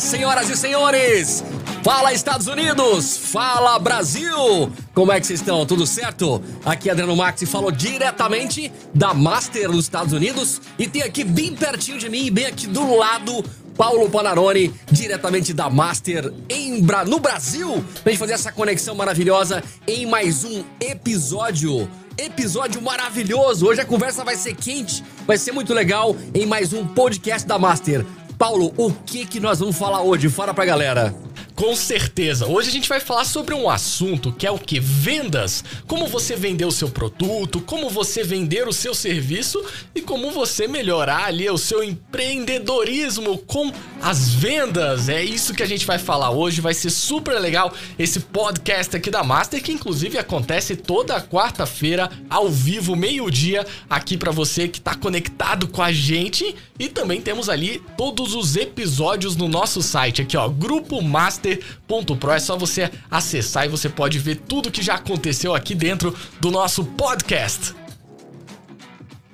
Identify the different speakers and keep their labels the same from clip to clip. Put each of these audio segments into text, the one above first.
Speaker 1: Senhoras e senhores! Fala, Estados Unidos! Fala, Brasil! Como é que vocês estão? Tudo certo? Aqui é Adriano Maxi falou diretamente da Master nos Estados Unidos e tem aqui bem pertinho de mim, bem aqui do lado, Paulo Panarone, diretamente da Master em Bra no Brasil, pra gente fazer essa conexão maravilhosa em mais um episódio. Episódio maravilhoso! Hoje a conversa vai ser quente, vai ser muito legal em mais um podcast da Master. Paulo, o que que nós vamos falar hoje? Fala pra galera.
Speaker 2: Com certeza. Hoje a gente vai falar sobre um assunto que é o que? Vendas. Como você vender o seu produto, como você vender o seu serviço e como você melhorar ali o seu empreendedorismo com as vendas. É isso que a gente vai falar hoje. Vai ser super legal esse podcast aqui da Master, que inclusive acontece toda quarta-feira, ao vivo, meio-dia, aqui para você que tá conectado com a gente. E também temos ali todos os episódios no nosso site aqui, ó, Grupo Master master.pro. É só você acessar e você pode ver tudo que já aconteceu aqui dentro do nosso podcast.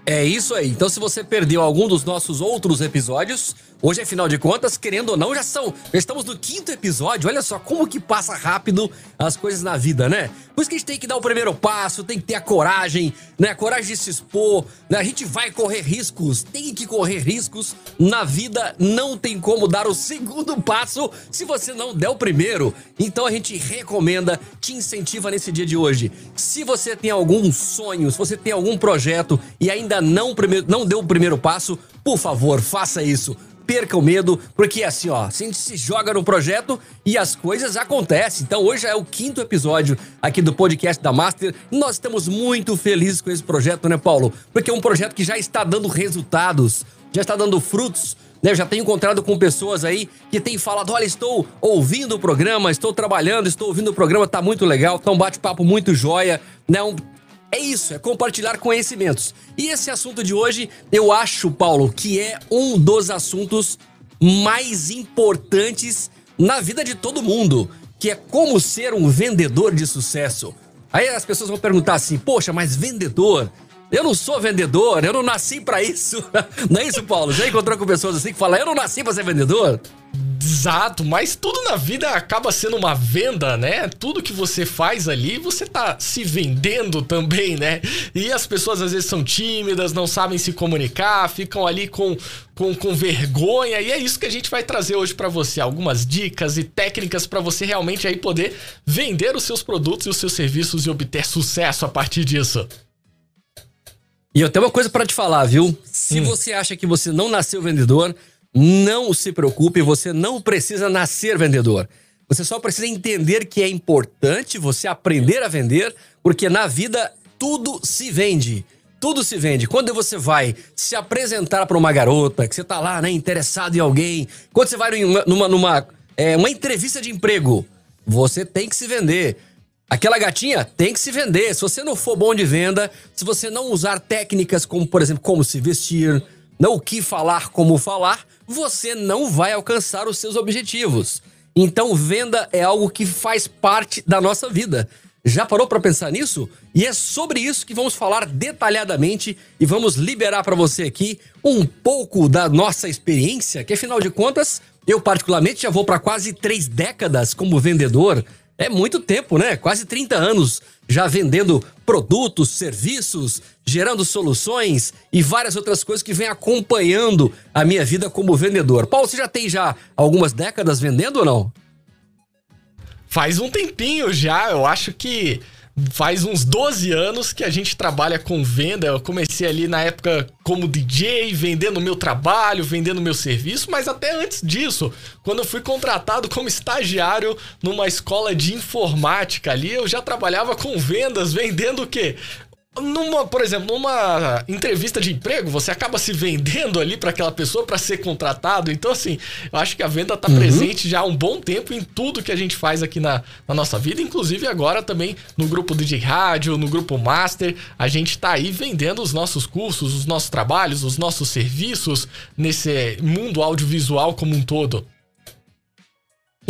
Speaker 1: É isso aí. Então, se você perdeu algum dos nossos outros episódios, hoje, afinal de contas, querendo ou não, já são. Já estamos no quinto episódio. Olha só como que passa rápido as coisas na vida, né? Por isso que a gente tem que dar o primeiro passo, tem que ter a coragem, né? A coragem de se expor, né? A gente vai correr riscos, tem que correr riscos. Na vida não tem como dar o segundo passo se você não der o primeiro. Então a gente recomenda, te incentiva nesse dia de hoje. Se você tem algum sonho, se você tem algum projeto e ainda não, não deu o primeiro passo, por favor, faça isso perca o medo, porque assim, ó, a gente se joga no projeto e as coisas acontecem. Então hoje é o quinto episódio aqui do podcast da Master. Nós estamos muito felizes com esse projeto, né, Paulo? Porque é um projeto que já está dando resultados, já está dando frutos. Né, eu já tenho encontrado com pessoas aí que têm falado: olha, estou ouvindo o programa, estou trabalhando, estou ouvindo o programa, tá muito legal, tá um bate-papo muito joia, né? Um, é isso, é compartilhar conhecimentos. E esse assunto de hoje, eu acho, Paulo, que é um dos assuntos mais importantes na vida de todo mundo, que é como ser um vendedor de sucesso. Aí as pessoas vão perguntar assim: "Poxa, mas vendedor? Eu não sou vendedor, eu não nasci para isso". Não é isso, Paulo? Já encontrou com pessoas assim que falam: "Eu não nasci para ser vendedor"?
Speaker 2: Exato, mas tudo na vida acaba sendo uma venda, né? Tudo que você faz ali, você tá se vendendo também, né? E as pessoas às vezes são tímidas, não sabem se comunicar, ficam ali com, com, com vergonha, e é isso que a gente vai trazer hoje para você, algumas dicas e técnicas para você realmente aí poder vender os seus produtos e os seus serviços e obter sucesso a partir disso.
Speaker 1: E eu tenho uma coisa para te falar, viu? Se hum. você acha que você não nasceu vendedor, não se preocupe, você não precisa nascer vendedor. Você só precisa entender que é importante você aprender a vender, porque na vida tudo se vende. Tudo se vende. Quando você vai se apresentar para uma garota, que você tá lá, né, interessado em alguém, quando você vai numa, numa, numa é, uma entrevista de emprego, você tem que se vender. Aquela gatinha tem que se vender. Se você não for bom de venda, se você não usar técnicas como, por exemplo, como se vestir, não o que falar, como falar, você não vai alcançar os seus objetivos. Então, venda é algo que faz parte da nossa vida. Já parou para pensar nisso? E é sobre isso que vamos falar detalhadamente e vamos liberar para você aqui um pouco da nossa experiência, que afinal de contas, eu particularmente já vou para quase três décadas como vendedor. É muito tempo, né? Quase 30 anos já vendendo produtos, serviços, gerando soluções e várias outras coisas que vêm acompanhando a minha vida como vendedor. Paulo, você já tem já algumas décadas vendendo ou não?
Speaker 2: Faz um tempinho já, eu acho que faz uns 12 anos que a gente trabalha com venda. Eu comecei ali na época como DJ, vendendo meu trabalho, vendendo meu serviço, mas até antes disso, quando eu fui contratado como estagiário numa escola de informática ali, eu já trabalhava com vendas, vendendo o quê? Numa, por exemplo, numa entrevista de emprego, você acaba se vendendo ali para aquela pessoa para ser contratado. Então, assim, eu acho que a venda está uhum. presente já há um bom tempo em tudo que a gente faz aqui na, na, nossa vida, inclusive agora também no grupo DJ Rádio, no grupo Master. A gente está aí vendendo os nossos cursos, os nossos trabalhos, os nossos serviços nesse mundo audiovisual como um todo.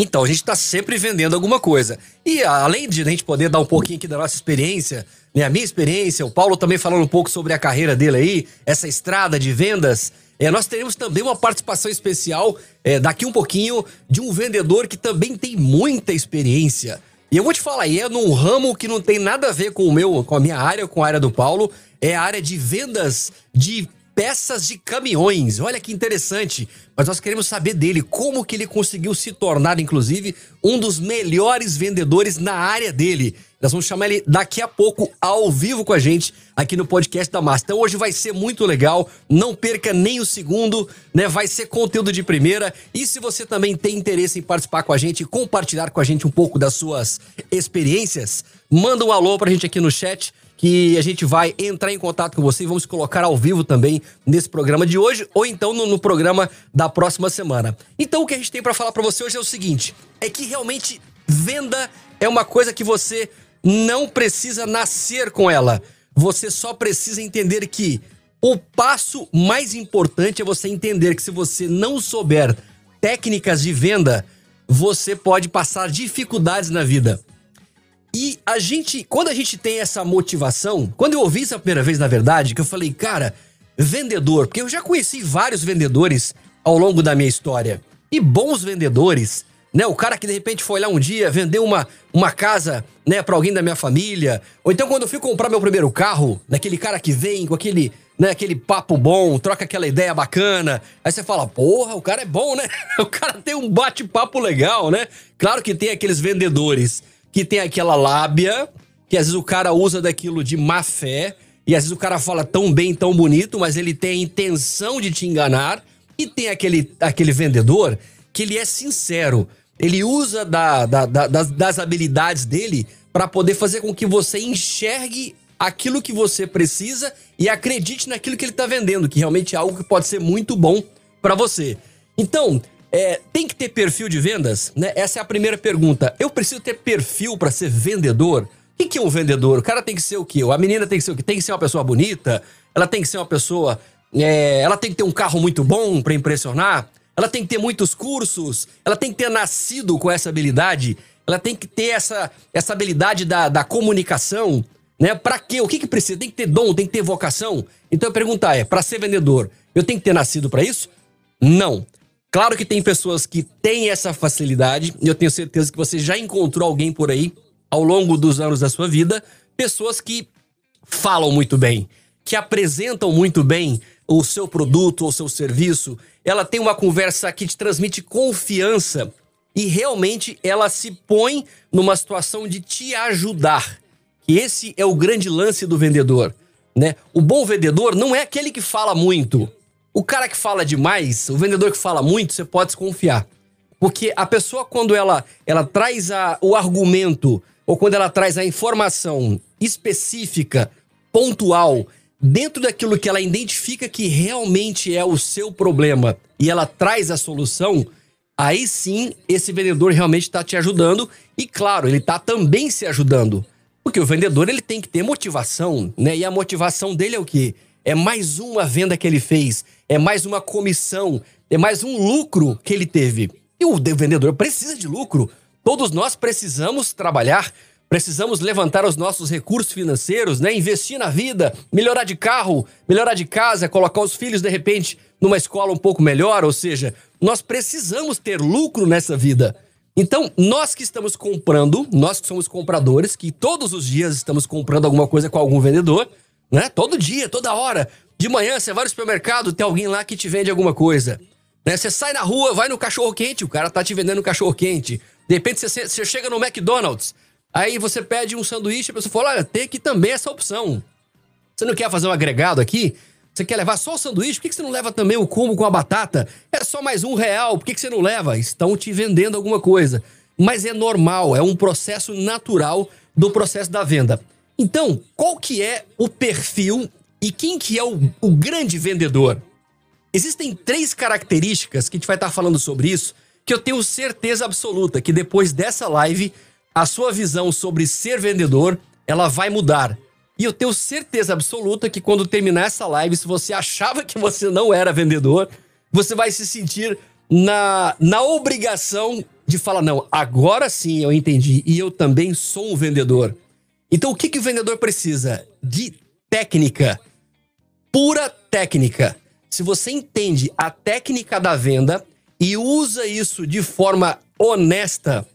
Speaker 1: Então, a gente está sempre vendendo alguma coisa. E além de a gente poder dar um pouquinho aqui da nossa experiência né, a minha experiência, o Paulo também falando um pouco sobre a carreira dele aí, essa estrada de vendas. É, nós teremos também uma participação especial é, daqui um pouquinho de um vendedor que também tem muita experiência. E eu vou te falar, é num ramo que não tem nada a ver com o meu, com a minha área, com a área do Paulo, é a área de vendas de peças de caminhões. Olha que interessante. Mas nós queremos saber dele, como que ele conseguiu se tornar, inclusive, um dos melhores vendedores na área dele. Nós vamos chamar ele daqui a pouco ao vivo com a gente aqui no podcast da Massa. Então hoje vai ser muito legal, não perca nem o segundo, né? Vai ser conteúdo de primeira. E se você também tem interesse em participar com a gente compartilhar com a gente um pouco das suas experiências, manda um alô pra gente aqui no chat que a gente vai entrar em contato com você e vamos colocar ao vivo também nesse programa de hoje ou então no, no programa da próxima semana. Então o que a gente tem para falar para você hoje é o seguinte: é que realmente venda é uma coisa que você não precisa nascer com ela. Você só precisa entender que o passo mais importante é você entender que se você não souber técnicas de venda, você pode passar dificuldades na vida. E a gente, quando a gente tem essa motivação, quando eu ouvi isso a primeira vez, na verdade, que eu falei, cara, vendedor, porque eu já conheci vários vendedores ao longo da minha história. E bons vendedores, né? O cara que de repente foi lá um dia, vendeu uma, uma casa, né, para alguém da minha família. Ou então quando eu fui comprar meu primeiro carro, naquele cara que vem com aquele, né, aquele papo bom, troca aquela ideia bacana. Aí você fala, porra, o cara é bom, né? O cara tem um bate-papo legal, né? Claro que tem aqueles vendedores que tem aquela lábia, que às vezes o cara usa daquilo de má fé, e às vezes o cara fala tão bem, tão bonito, mas ele tem a intenção de te enganar, e tem aquele, aquele vendedor que ele é sincero, ele usa da, da, da, das, das habilidades dele para poder fazer com que você enxergue aquilo que você precisa e acredite naquilo que ele está vendendo, que realmente é algo que pode ser muito bom para você. Então, é, tem que ter perfil de vendas? Né? Essa é a primeira pergunta. Eu preciso ter perfil para ser vendedor? O que é um vendedor? O cara tem que ser o quê? A menina tem que ser o quê? Tem que ser uma pessoa bonita? Ela tem que ser uma pessoa. É, ela tem que ter um carro muito bom para impressionar? Ela tem que ter muitos cursos? Ela tem que ter nascido com essa habilidade? Ela tem que ter essa, essa habilidade da, da comunicação? Né? Para quê? O que, que precisa? Tem que ter dom, tem que ter vocação? Então a pergunta é: para ser vendedor, eu tenho que ter nascido para isso? Não. Claro que tem pessoas que têm essa facilidade, e eu tenho certeza que você já encontrou alguém por aí ao longo dos anos da sua vida, pessoas que falam muito bem, que apresentam muito bem o seu produto ou seu serviço. Ela tem uma conversa que te transmite confiança e realmente ela se põe numa situação de te ajudar. Que esse é o grande lance do vendedor, né? O bom vendedor não é aquele que fala muito, o cara que fala demais, o vendedor que fala muito, você pode desconfiar. Porque a pessoa, quando ela, ela traz a, o argumento, ou quando ela traz a informação específica, pontual, dentro daquilo que ela identifica que realmente é o seu problema, e ela traz a solução, aí sim esse vendedor realmente está te ajudando. E claro, ele está também se ajudando. Porque o vendedor ele tem que ter motivação, né? E a motivação dele é o quê? É mais uma venda que ele fez é mais uma comissão, é mais um lucro que ele teve. E o vendedor precisa de lucro. Todos nós precisamos trabalhar, precisamos levantar os nossos recursos financeiros, né? Investir na vida, melhorar de carro, melhorar de casa, colocar os filhos de repente numa escola um pouco melhor, ou seja, nós precisamos ter lucro nessa vida. Então, nós que estamos comprando, nós que somos compradores, que todos os dias estamos comprando alguma coisa com algum vendedor, né? Todo dia, toda hora. De manhã você vai no supermercado, tem alguém lá que te vende alguma coisa. Né? Você sai na rua, vai no cachorro quente, o cara tá te vendendo cachorro quente. De repente você, você chega no McDonald's, aí você pede um sanduíche, a pessoa fala: olha, tem aqui também essa opção. Você não quer fazer um agregado aqui? Você quer levar só o sanduíche? Por que você não leva também o combo com a batata? É só mais um real, por que você não leva? Estão te vendendo alguma coisa. Mas é normal, é um processo natural do processo da venda. Então, qual que é o perfil e quem que é o, o grande vendedor? Existem três características que a gente vai estar falando sobre isso, que eu tenho certeza absoluta que depois dessa live, a sua visão sobre ser vendedor, ela vai mudar. E eu tenho certeza absoluta que quando terminar essa live, se você achava que você não era vendedor, você vai se sentir na, na obrigação de falar: não, agora sim eu entendi e eu também sou um vendedor. Então o que, que o vendedor precisa? De técnica pura técnica. se você entende a técnica da venda e usa isso de forma honesta,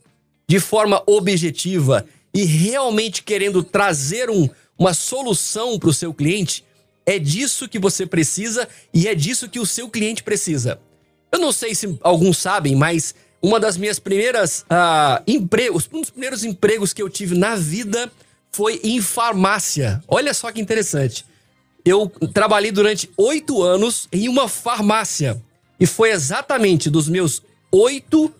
Speaker 1: de forma objetiva e realmente querendo trazer um, uma solução para o seu cliente, é disso que você precisa e é disso que o seu cliente precisa. Eu não sei se alguns sabem, mas uma das minhas primeiras uh, empregos, um dos primeiros empregos que eu tive na vida foi em farmácia. Olha só que interessante. Eu trabalhei durante oito anos em uma farmácia. E foi exatamente dos meus oito.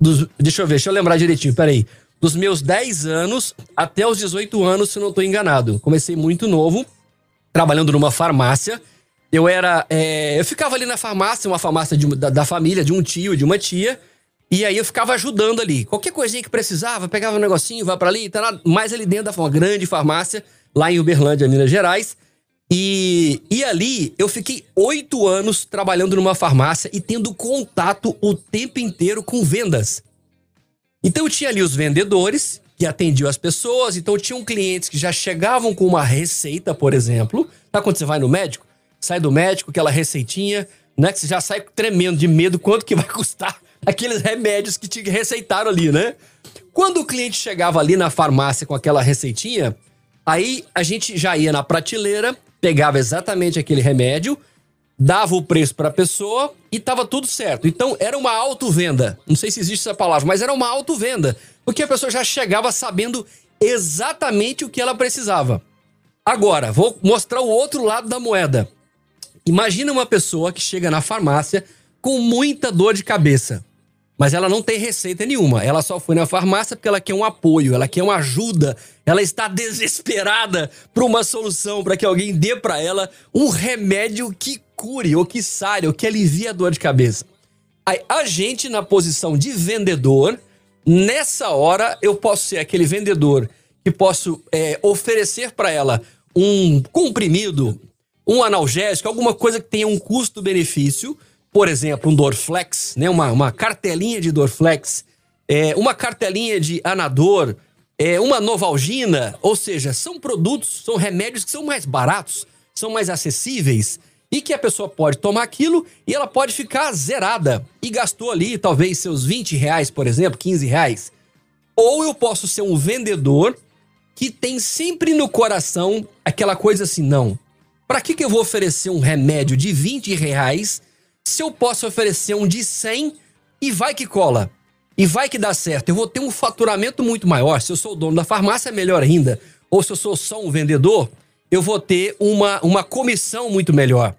Speaker 1: Dos, deixa eu ver, deixa eu lembrar direitinho, peraí. Dos meus 10 anos até os 18 anos, se não estou enganado. Comecei muito novo, trabalhando numa farmácia. Eu era. É, eu ficava ali na farmácia, uma farmácia de, da, da, família, de um tio, de uma tia. E aí eu ficava ajudando ali. Qualquer coisinha que precisava, pegava um negocinho, vai para ali, tá mais ali dentro da uma grande farmácia, lá em Uberlândia, Minas Gerais. E, e ali eu fiquei oito anos trabalhando numa farmácia e tendo contato o tempo inteiro com vendas. Então eu tinha ali os vendedores que atendiam as pessoas, então tinham clientes que já chegavam com uma receita, por exemplo. Sabe quando você vai no médico? Sai do médico, aquela receitinha, né? Que você já sai tremendo de medo quanto que vai custar aqueles remédios que te receitaram ali, né? Quando o cliente chegava ali na farmácia com aquela receitinha, aí a gente já ia na prateleira, pegava exatamente aquele remédio, dava o preço para a pessoa e tava tudo certo. Então era uma autovenda. Não sei se existe essa palavra, mas era uma autovenda, porque a pessoa já chegava sabendo exatamente o que ela precisava. Agora, vou mostrar o outro lado da moeda. Imagina uma pessoa que chega na farmácia com muita dor de cabeça. Mas ela não tem receita nenhuma. Ela só foi na farmácia porque ela quer um apoio, ela quer uma ajuda. Ela está desesperada por uma solução, para que alguém dê para ela um remédio que cure, ou que sare, ou que alivie a dor de cabeça. Aí, a gente, na posição de vendedor, nessa hora eu posso ser aquele vendedor que posso é, oferecer para ela um comprimido, um analgésico, alguma coisa que tenha um custo-benefício por exemplo, um Dorflex, né? uma, uma cartelinha de Dorflex, é, uma cartelinha de Anador, é, uma Novalgina, ou seja, são produtos, são remédios que são mais baratos, são mais acessíveis e que a pessoa pode tomar aquilo e ela pode ficar zerada e gastou ali talvez seus 20 reais, por exemplo, 15 reais. Ou eu posso ser um vendedor que tem sempre no coração aquela coisa assim, não, para que, que eu vou oferecer um remédio de 20 reais se eu posso oferecer um de 100 e vai que cola. E vai que dá certo. Eu vou ter um faturamento muito maior. Se eu sou o dono da farmácia, melhor ainda. Ou se eu sou só um vendedor, eu vou ter uma, uma comissão muito melhor.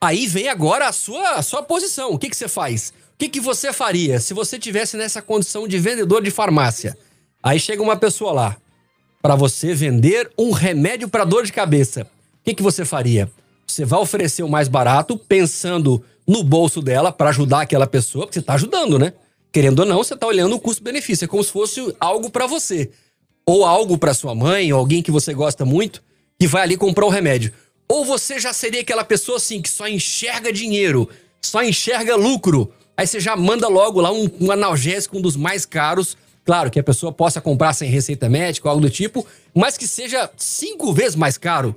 Speaker 1: Aí vem agora a sua, a sua posição. O que, que você faz? O que, que você faria se você tivesse nessa condição de vendedor de farmácia? Aí chega uma pessoa lá para você vender um remédio para dor de cabeça. O que, que você faria? Você vai oferecer o mais barato pensando no bolso dela para ajudar aquela pessoa, porque você está ajudando, né? Querendo ou não, você está olhando o custo-benefício. É como se fosse algo para você. Ou algo para sua mãe, ou alguém que você gosta muito, que vai ali comprar um remédio. Ou você já seria aquela pessoa assim que só enxerga dinheiro, só enxerga lucro. Aí você já manda logo lá um, um analgésico, um dos mais caros. Claro que a pessoa possa comprar sem receita médica, algo do tipo, mas que seja cinco vezes mais caro.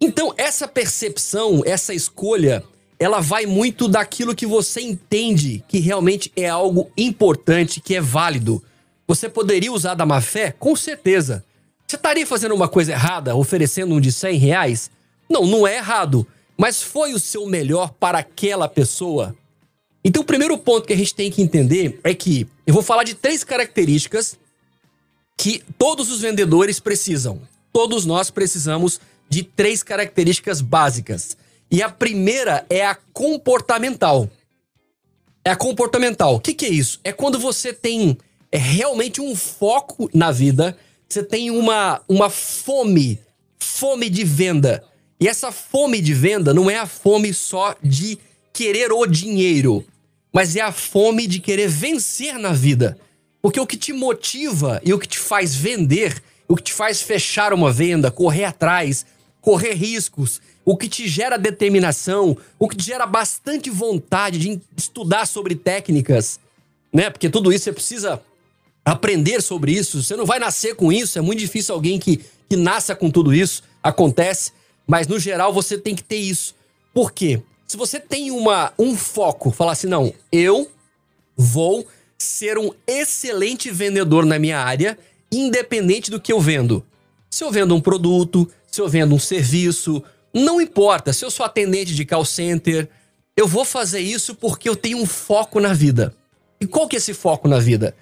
Speaker 1: Então, essa percepção, essa escolha, ela vai muito daquilo que você entende que realmente é algo importante, que é válido. Você poderia usar da má fé? Com certeza. Você estaria fazendo uma coisa errada, oferecendo um de 100 reais? Não, não é errado. Mas foi o seu melhor para aquela pessoa? Então, o primeiro ponto que a gente tem que entender é que eu vou falar de três características que todos os vendedores precisam. Todos nós precisamos de três características básicas. E a primeira é a comportamental. É a comportamental. O que, que é isso? É quando você tem é realmente um foco na vida, você tem uma, uma fome, fome de venda. E essa fome de venda não é a fome só de querer o dinheiro, mas é a fome de querer vencer na vida. Porque o que te motiva e o que te faz vender, o que te faz fechar uma venda, correr atrás, correr riscos, o que te gera determinação, o que te gera bastante vontade de estudar sobre técnicas, né? Porque tudo isso você precisa aprender sobre isso. Você não vai nascer com isso, é muito difícil alguém que, que nasça com tudo isso. Acontece, mas no geral você tem que ter isso. Por quê? Se você tem uma, um foco, falar assim, não, eu vou ser um excelente vendedor na minha área, independente do que eu vendo. Se eu vendo um produto, se eu vendo um serviço, não importa. Se eu sou atendente de call center, eu vou fazer isso porque eu tenho um foco na vida. E qual que é esse foco na vida?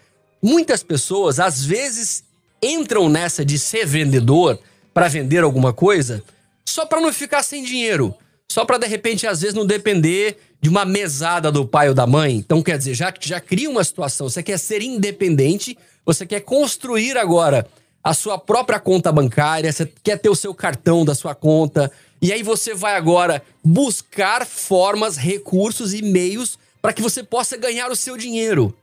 Speaker 1: Muitas pessoas, às vezes, entram nessa de ser vendedor para vender alguma coisa só para não ficar sem dinheiro. Só para de repente, às vezes, não depender de uma mesada do pai ou da mãe. Então, quer dizer, já, já cria uma situação. Você quer ser independente, você quer construir agora a sua própria conta bancária, você quer ter o seu cartão da sua conta. E aí você vai agora buscar formas, recursos e meios para que você possa ganhar o seu dinheiro.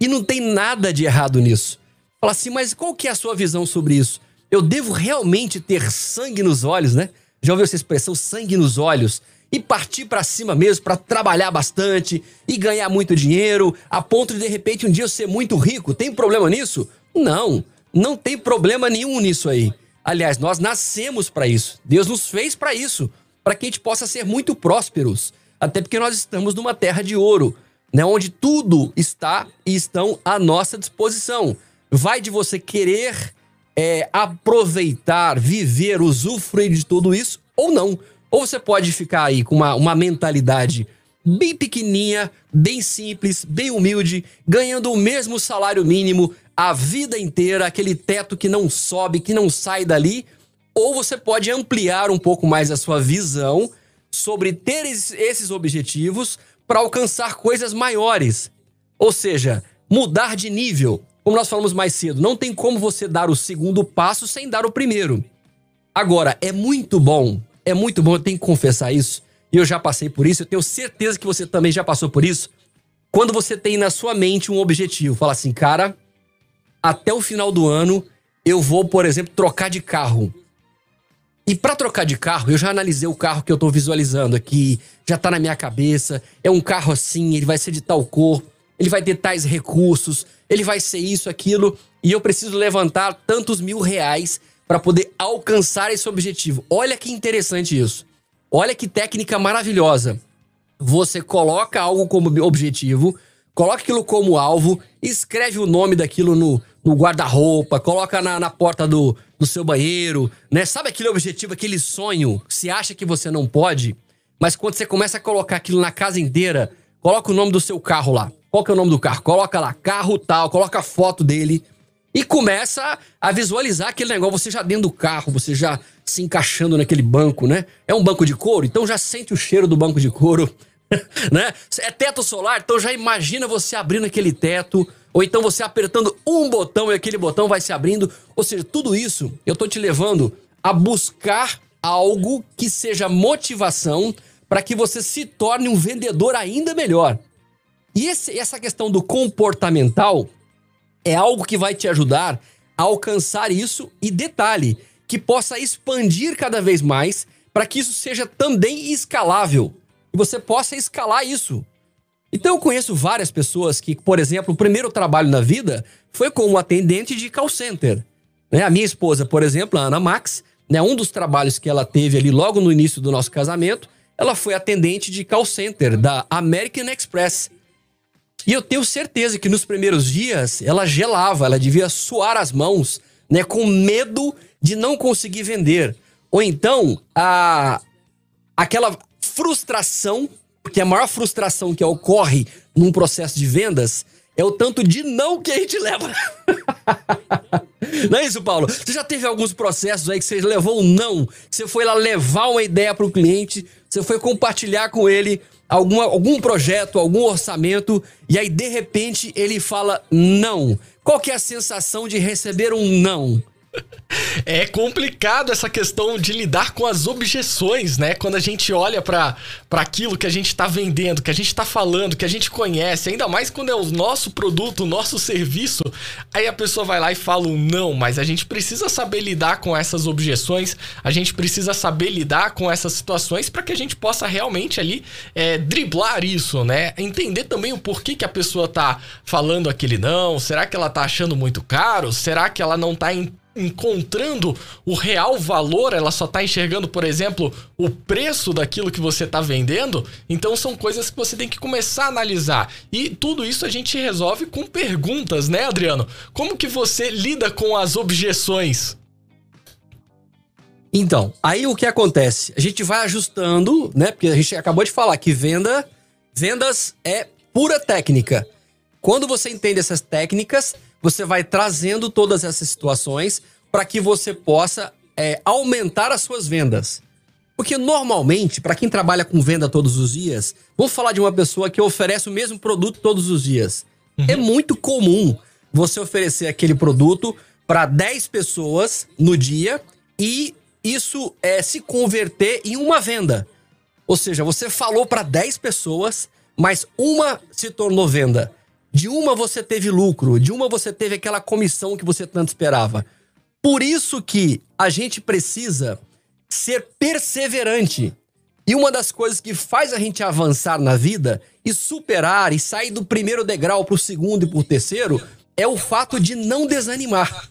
Speaker 1: E não tem nada de errado nisso. Fala assim, mas qual que é a sua visão sobre isso? Eu devo realmente ter sangue nos olhos, né? Já ouviu essa expressão sangue nos olhos? E partir para cima mesmo para trabalhar bastante e ganhar muito dinheiro, a ponto de de repente um dia eu ser muito rico. Tem problema nisso? Não, não tem problema nenhum nisso aí. Aliás, nós nascemos para isso. Deus nos fez para isso, para que a gente possa ser muito prósperos. Até porque nós estamos numa terra de ouro, né, onde tudo está e estão à nossa disposição. Vai de você querer é, aproveitar, viver, usufruir de tudo isso ou não. Ou você pode ficar aí com uma, uma mentalidade bem pequenininha, bem simples, bem humilde, ganhando o mesmo salário mínimo a vida inteira, aquele teto que não sobe, que não sai dali. Ou você pode ampliar um pouco mais a sua visão sobre ter esses objetivos para alcançar coisas maiores. Ou seja, mudar de nível. Como nós falamos mais cedo, não tem como você dar o segundo passo sem dar o primeiro. Agora, é muito bom, é muito bom, eu tenho que confessar isso, e eu já passei por isso, eu tenho certeza que você também já passou por isso. Quando você tem na sua mente um objetivo, fala assim, cara, até o final do ano eu vou, por exemplo, trocar de carro. E para trocar de carro, eu já analisei o carro que eu tô visualizando aqui, já tá na minha cabeça. É um carro assim, ele vai ser de tal cor, ele vai ter tais recursos, ele vai ser isso, aquilo, e eu preciso levantar tantos mil reais para poder alcançar esse objetivo. Olha que interessante isso. Olha que técnica maravilhosa. Você coloca algo como objetivo, coloca aquilo como alvo, escreve o nome daquilo no, no guarda-roupa, coloca na, na porta do, do seu banheiro, né? Sabe aquele objetivo, aquele sonho? Se acha que você não pode, mas quando você começa a colocar aquilo na casa inteira, coloca o nome do seu carro lá. Qual que é o nome do carro? Coloca lá, carro tal, coloca a foto dele e começa a visualizar aquele negócio, você já dentro do carro, você já se encaixando naquele banco, né? É um banco de couro, então já sente o cheiro do banco de couro, né? É teto solar, então já imagina você abrindo aquele teto, ou então você apertando um botão e aquele botão vai se abrindo. Ou seja, tudo isso eu tô te levando a buscar algo que seja motivação para que você se torne um vendedor ainda melhor. E esse, essa questão do comportamental é algo que vai te ajudar a alcançar isso e detalhe, que possa expandir cada vez mais para que isso seja também escalável e você possa escalar isso. Então eu conheço várias pessoas que, por exemplo, o primeiro trabalho na vida foi como atendente de call center. Né? A minha esposa, por exemplo, a Ana Max, né, um dos trabalhos que ela teve ali logo no início do nosso casamento, ela foi atendente de call center da American Express. E eu tenho certeza que nos primeiros dias ela gelava, ela devia suar as mãos, né, com medo de não conseguir vender. Ou então, a aquela frustração porque a maior frustração que ocorre num processo de vendas é o tanto de não que a gente leva. não é isso, Paulo? Você já teve alguns processos aí que você levou um não, que você foi lá levar uma ideia para o cliente, você foi compartilhar com ele alguma, algum projeto, algum orçamento, e aí de repente ele fala não. Qual que é a sensação de receber um não?
Speaker 2: É complicado essa questão de lidar com as objeções, né? Quando a gente olha para aquilo que a gente está vendendo, que a gente está falando, que a gente conhece, ainda mais quando é o nosso produto, o nosso serviço, aí a pessoa vai lá e fala um não, mas a gente precisa saber lidar com essas objeções, a gente precisa saber lidar com essas situações para que a gente possa realmente ali é, driblar isso, né? Entender também o porquê que a pessoa tá falando aquele não, será que ela tá achando muito caro? Será que ela não tá encontrando o real valor, ela só tá enxergando, por exemplo, o preço daquilo que você tá vendendo. Então são coisas que você tem que começar a analisar. E tudo isso a gente resolve com perguntas, né, Adriano? Como que você lida com as objeções?
Speaker 1: Então, aí o que acontece? A gente vai ajustando, né? Porque a gente acabou de falar que venda, vendas é pura técnica. Quando você entende essas técnicas, você vai trazendo todas essas situações para que você possa é, aumentar as suas vendas. Porque normalmente, para quem trabalha com venda todos os dias, vamos falar de uma pessoa que oferece o mesmo produto todos os dias. Uhum. É muito comum você oferecer aquele produto para 10 pessoas no dia e isso é se converter em uma venda. Ou seja, você falou para 10 pessoas, mas uma se tornou venda. De uma você teve lucro, de uma você teve aquela comissão que você tanto esperava. Por isso que a gente precisa ser perseverante. E uma das coisas que faz a gente avançar na vida e superar e sair do primeiro degrau para o segundo e para o terceiro é o fato de não desanimar.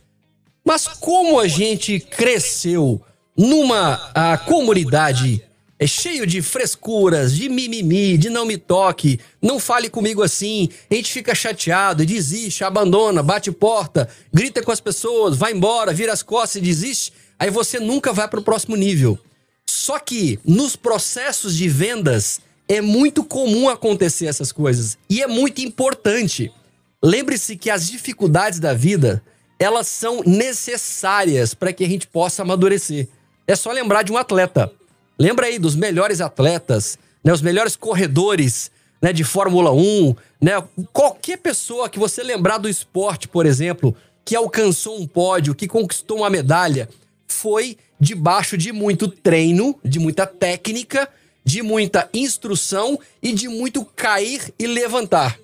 Speaker 1: Mas como a gente cresceu numa a comunidade é cheio de frescuras, de mimimi, de não me toque, não fale comigo assim, a gente fica chateado, desiste, abandona, bate porta, grita com as pessoas, vai embora, vira as costas e desiste, aí você nunca vai para o próximo nível. Só que nos processos de vendas é muito comum acontecer essas coisas e é muito importante. Lembre-se que as dificuldades da vida, elas são necessárias para que a gente possa amadurecer. É só lembrar de um atleta. Lembra aí dos melhores atletas, né, os melhores corredores né, de Fórmula 1, né? Qualquer pessoa que você lembrar do esporte, por exemplo, que alcançou um pódio, que conquistou uma medalha, foi debaixo de muito treino, de muita técnica, de muita instrução e de muito cair e levantar.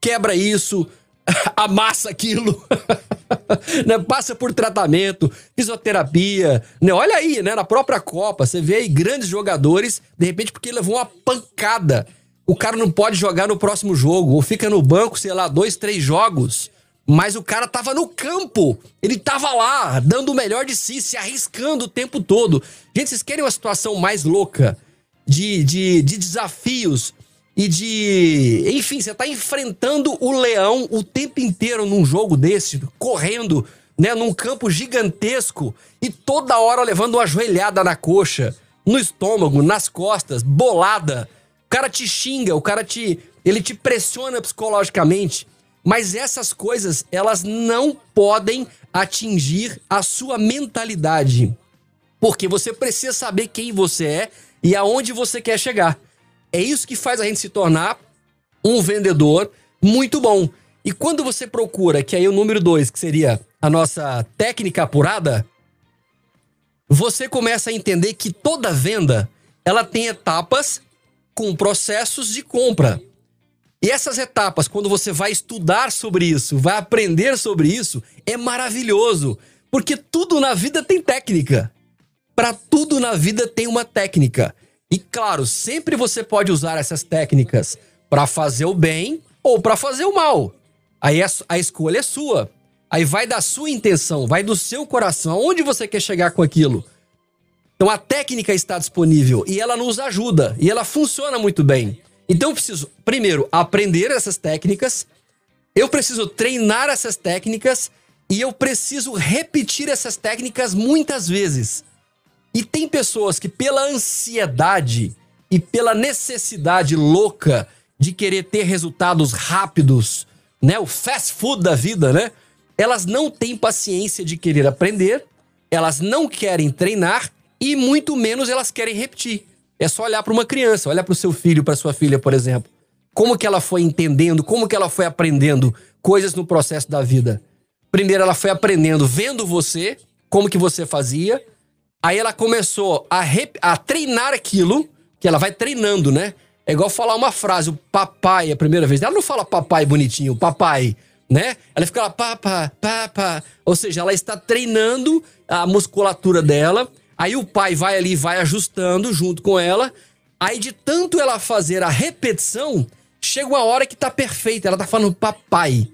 Speaker 1: Quebra isso, amassa aquilo, né? passa por tratamento, fisioterapia. Né? Olha aí, né? na própria Copa, você vê aí grandes jogadores, de repente, porque levou uma pancada. O cara não pode jogar no próximo jogo, ou fica no banco, sei lá, dois, três jogos. Mas o cara tava no campo, ele tava lá, dando o melhor de si, se arriscando o tempo todo. Gente, vocês querem uma situação mais louca de, de, de desafios e de. Enfim, você tá enfrentando o leão o tempo inteiro num jogo desse, correndo, né, num campo gigantesco e toda hora levando uma joelhada na coxa, no estômago, nas costas, bolada. O cara te xinga, o cara te. Ele te pressiona psicologicamente. Mas essas coisas, elas não podem atingir a sua mentalidade. Porque você precisa saber quem você é e aonde você quer chegar. É isso que faz a gente se tornar um vendedor muito bom. E quando você procura, que aí o número dois, que seria a nossa técnica apurada, você começa a entender que toda venda ela tem etapas com processos de compra. E essas etapas, quando você vai estudar sobre isso, vai aprender sobre isso, é maravilhoso, porque tudo na vida tem técnica. Para tudo na vida tem uma técnica. E claro, sempre você pode usar essas técnicas para fazer o bem ou para fazer o mal. Aí a, a escolha é sua. Aí vai da sua intenção, vai do seu coração, aonde você quer chegar com aquilo. Então a técnica está disponível e ela nos ajuda e ela funciona muito bem. Então eu preciso, primeiro, aprender essas técnicas, eu preciso treinar essas técnicas e eu preciso repetir essas técnicas muitas vezes. E tem pessoas que, pela ansiedade e pela necessidade louca de querer ter resultados rápidos, né? O fast food da vida, né? Elas não têm paciência de querer aprender, elas não querem treinar e muito menos elas querem repetir. É só olhar para uma criança, olhar para o seu filho, para sua filha, por exemplo. Como que ela foi entendendo, como que ela foi aprendendo coisas no processo da vida. Primeiro ela foi aprendendo vendo você, como que você fazia, Aí ela começou a, a treinar aquilo, que ela vai treinando, né? É igual falar uma frase, o papai, a primeira vez. Ela não fala papai bonitinho, papai, né? Ela fica lá, papa, papa. Ou seja, ela está treinando a musculatura dela. Aí o pai vai ali, vai ajustando junto com ela. Aí de tanto ela fazer a repetição, chega uma hora que tá perfeita. Ela tá falando papai.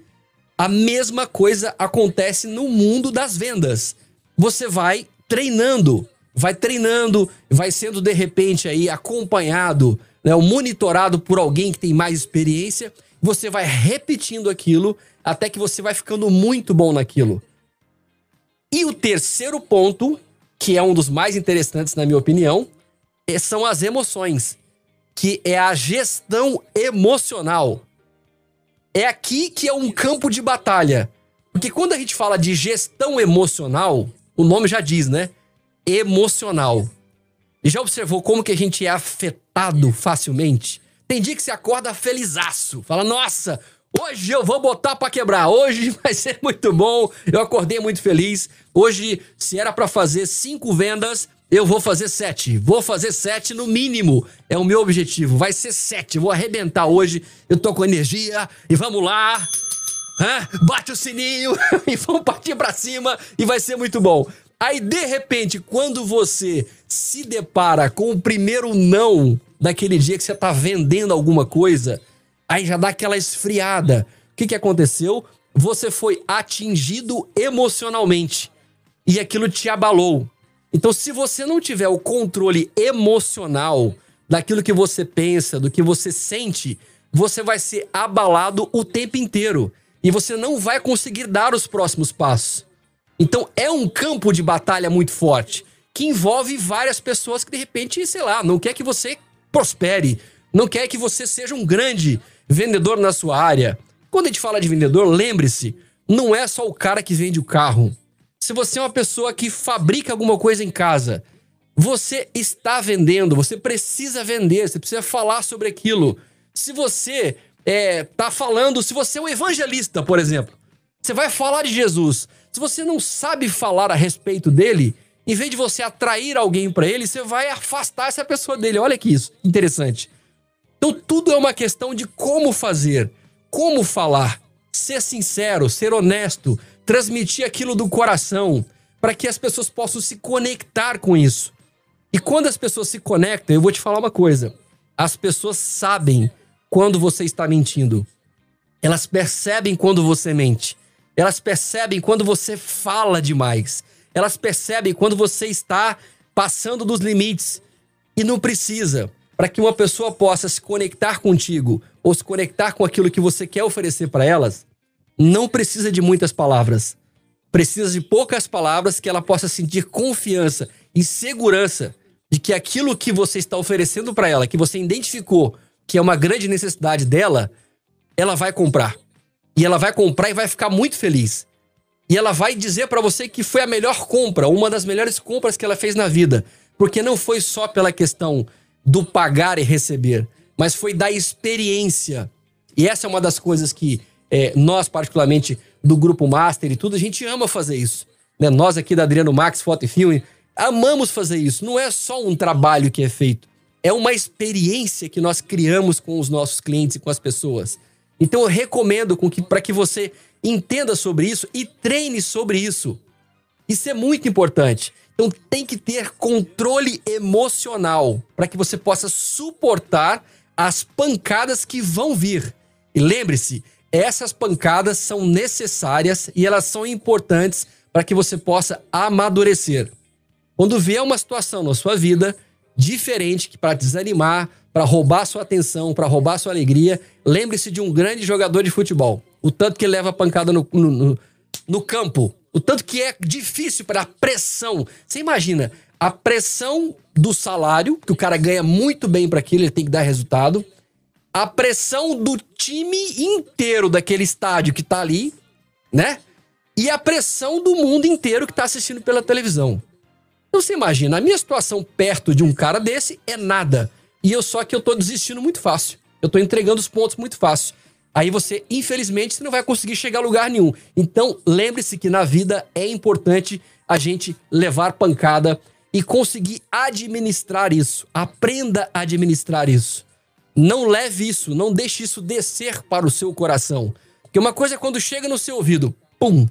Speaker 1: A mesma coisa acontece no mundo das vendas. Você vai treinando, vai treinando, vai sendo de repente aí acompanhado, né, monitorado por alguém que tem mais experiência. Você vai repetindo aquilo até que você vai ficando muito bom naquilo. E o terceiro ponto, que é um dos mais interessantes na minha opinião, é, são as emoções, que é a gestão emocional. É aqui que é um campo de batalha. Porque quando a gente fala de gestão emocional, o nome já diz, né? Emocional. E já observou como que a gente é afetado facilmente? Tem dia que você acorda felizaço. Fala, nossa, hoje eu vou botar para quebrar. Hoje vai ser muito bom. Eu acordei muito feliz. Hoje, se era para fazer cinco vendas, eu vou fazer sete. Vou fazer sete no mínimo. É o meu objetivo. Vai ser sete. Vou arrebentar hoje. Eu tô com energia. E vamos lá. Hã? Bate o sininho e vamos partir pra cima. E vai ser muito bom. Aí, de repente, quando você se depara com o primeiro não daquele dia que você tá vendendo alguma coisa, aí já dá aquela esfriada. O que, que aconteceu? Você foi atingido emocionalmente. E aquilo te abalou. Então, se você não tiver o controle emocional daquilo que você pensa, do que você sente, você vai ser abalado o tempo inteiro e você não vai conseguir dar os próximos passos. Então, é um campo de batalha muito forte que envolve várias pessoas que de repente, sei lá, não quer que você prospere, não quer que você seja um grande vendedor na sua área. Quando a gente fala de vendedor, lembre-se, não é só o cara que vende o carro. Se você é uma pessoa que fabrica alguma coisa em casa, você está vendendo, você precisa vender, você precisa falar sobre aquilo. Se você é, tá falando, se você é um evangelista, por exemplo, você vai falar de Jesus. Se você não sabe falar a respeito dele, em vez de você atrair alguém para ele, você vai afastar essa pessoa dele. Olha que isso, interessante. Então tudo é uma questão de como fazer, como falar, ser sincero, ser honesto, transmitir aquilo do coração, para que as pessoas possam se conectar com isso. E quando as pessoas se conectam, eu vou te falar uma coisa: as pessoas sabem quando você está mentindo. Elas percebem quando você mente. Elas percebem quando você fala demais. Elas percebem quando você está passando dos limites. E não precisa. Para que uma pessoa possa se conectar contigo ou se conectar com aquilo que você quer oferecer para elas, não precisa de muitas palavras. Precisa de poucas palavras que ela possa sentir confiança e segurança de que aquilo que você está oferecendo para ela, que você identificou que é uma grande necessidade dela, ela vai comprar. E ela vai comprar e vai ficar muito feliz. E ela vai dizer para você que foi a melhor compra, uma das melhores compras que ela fez na vida, porque não foi só pela questão do pagar e receber, mas foi da experiência. E essa é uma das coisas que é, nós, particularmente, do Grupo Master e tudo, a gente ama fazer isso. Né? Nós aqui da Adriano Max Foto e Filme, amamos fazer isso. Não é só um trabalho que é feito, é uma experiência que nós criamos com os nossos clientes e com as pessoas. Então eu recomendo que, para que você entenda sobre isso e treine sobre isso. Isso é muito importante. Então tem que ter controle emocional para que você possa suportar as pancadas que vão vir. E lembre-se, essas pancadas são necessárias e elas são importantes para que você possa amadurecer. Quando vier uma situação na sua vida diferente que para desanimar, para roubar sua atenção, para roubar sua alegria, lembre-se de um grande jogador de futebol. O tanto que leva pancada no, no, no, no campo, o tanto que é difícil para a pressão. Você imagina a pressão do salário, que o cara ganha muito bem para aquilo, ele tem que dar resultado a pressão do time inteiro daquele estádio que tá ali, né? E a pressão do mundo inteiro que tá assistindo pela televisão. Então você imagina, a minha situação perto de um cara desse é nada. E eu só que eu tô desistindo muito fácil. Eu tô entregando os pontos muito fácil. Aí você, infelizmente, você não vai conseguir chegar a lugar nenhum. Então, lembre-se que na vida é importante a gente levar pancada e conseguir administrar isso. Aprenda a administrar isso. Não leve isso, não deixe isso descer para o seu coração. Porque uma coisa é quando chega no seu ouvido, pum.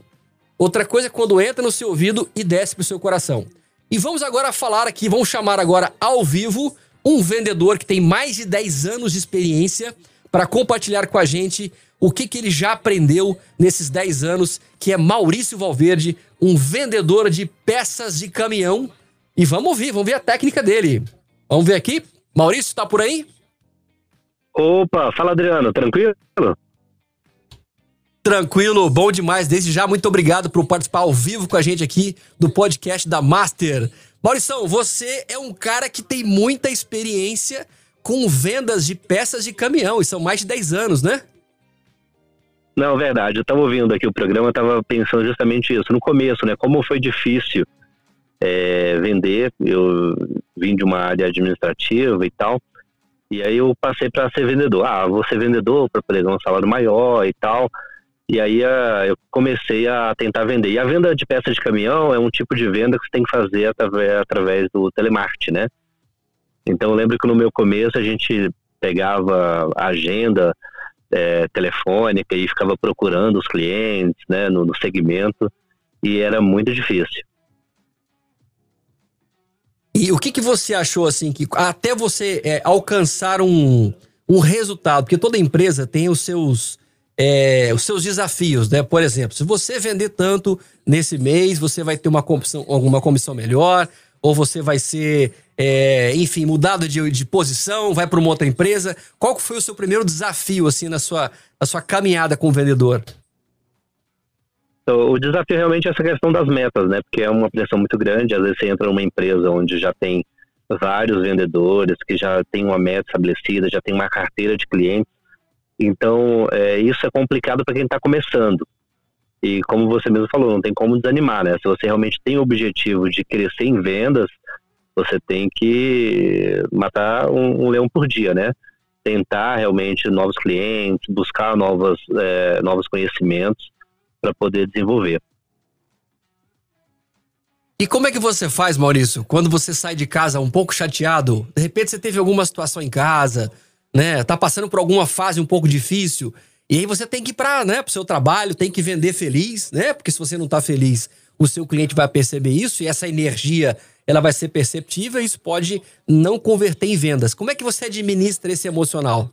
Speaker 1: Outra coisa é quando entra no seu ouvido e desce para o seu coração. E vamos agora falar aqui, vamos chamar agora ao vivo um vendedor que tem mais de 10 anos de experiência para compartilhar com a gente o que, que ele já aprendeu nesses 10 anos, que é Maurício Valverde, um vendedor de peças de caminhão. E vamos ouvir, vamos ver a técnica dele. Vamos ver aqui. Maurício, tá por aí?
Speaker 3: Opa, fala Adriano, tranquilo?
Speaker 1: Tranquilo, bom demais. Desde já, muito obrigado por participar ao vivo com a gente aqui do podcast da Master. Maurição, você é um cara que tem muita experiência com vendas de peças de caminhão, e são mais de 10 anos, né?
Speaker 3: Não, verdade. Eu estava ouvindo aqui o programa, estava pensando justamente isso. No começo, né? Como foi difícil é, vender. Eu vim de uma área administrativa e tal. E aí eu passei para ser vendedor. Ah, vou ser vendedor para poder ganhar um salário maior e tal. E aí uh, eu comecei a tentar vender. E a venda de peças de caminhão é um tipo de venda que você tem que fazer através, através do telemarketing, né? Então eu lembro que no meu começo a gente pegava a agenda é, telefônica e ficava procurando os clientes, né, no, no segmento, e era muito difícil.
Speaker 1: E o que, que você achou, assim, que até você é, alcançar um, um resultado, porque toda empresa tem os seus é, os seus desafios, né? Por exemplo, se você vender tanto nesse mês, você vai ter uma comissão, alguma comissão melhor, ou você vai ser, é, enfim, mudado de, de posição, vai para uma outra empresa. Qual foi o seu primeiro desafio, assim, na sua, na sua caminhada com o vendedor?
Speaker 3: O desafio realmente é essa questão das metas, né? Porque é uma pressão muito grande. Às vezes você entra numa empresa onde já tem vários vendedores, que já tem uma meta estabelecida, já tem uma carteira de clientes então, é, isso é complicado para quem está começando. E como você mesmo falou, não tem como desanimar, né? Se você realmente tem o objetivo de crescer em vendas, você tem que matar um, um leão por dia, né? Tentar realmente novos clientes, buscar novas, é, novos conhecimentos para poder desenvolver.
Speaker 1: E como é que você faz, Maurício, quando você sai de casa um pouco chateado? De repente você teve alguma situação em casa, né? Tá passando por alguma fase um pouco difícil. E aí você tem que ir para, né, pro seu trabalho, tem que vender feliz, né? Porque se você não tá feliz, o seu cliente vai perceber isso e essa energia, ela vai ser perceptível e isso pode não converter em vendas. Como é que você administra esse emocional?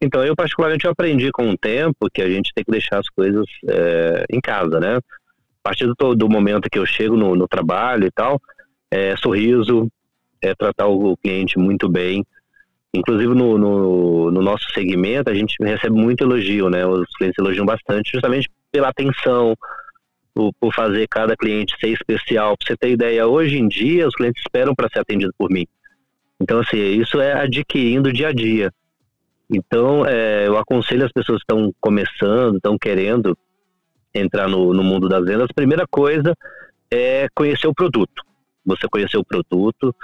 Speaker 3: Então, eu particularmente aprendi com o tempo que a gente tem que deixar as coisas é, em casa, né? A partir do, do momento que eu chego no, no trabalho e tal, é sorriso, é tratar o cliente muito bem, Inclusive no, no, no, nosso segmento a gente recebe muito elogio, né? Os clientes elogiam bastante justamente pela atenção, por, por fazer cada cliente ser especial. Pra você ter ideia, hoje em dia os clientes esperam para ser atendido por mim. Então, assim, isso é adquirindo dia a dia. Então, é, eu aconselho as pessoas que estão começando, estão querendo entrar no, no mundo das vendas, a primeira coisa é conhecer o produto. Você conhecer o produto,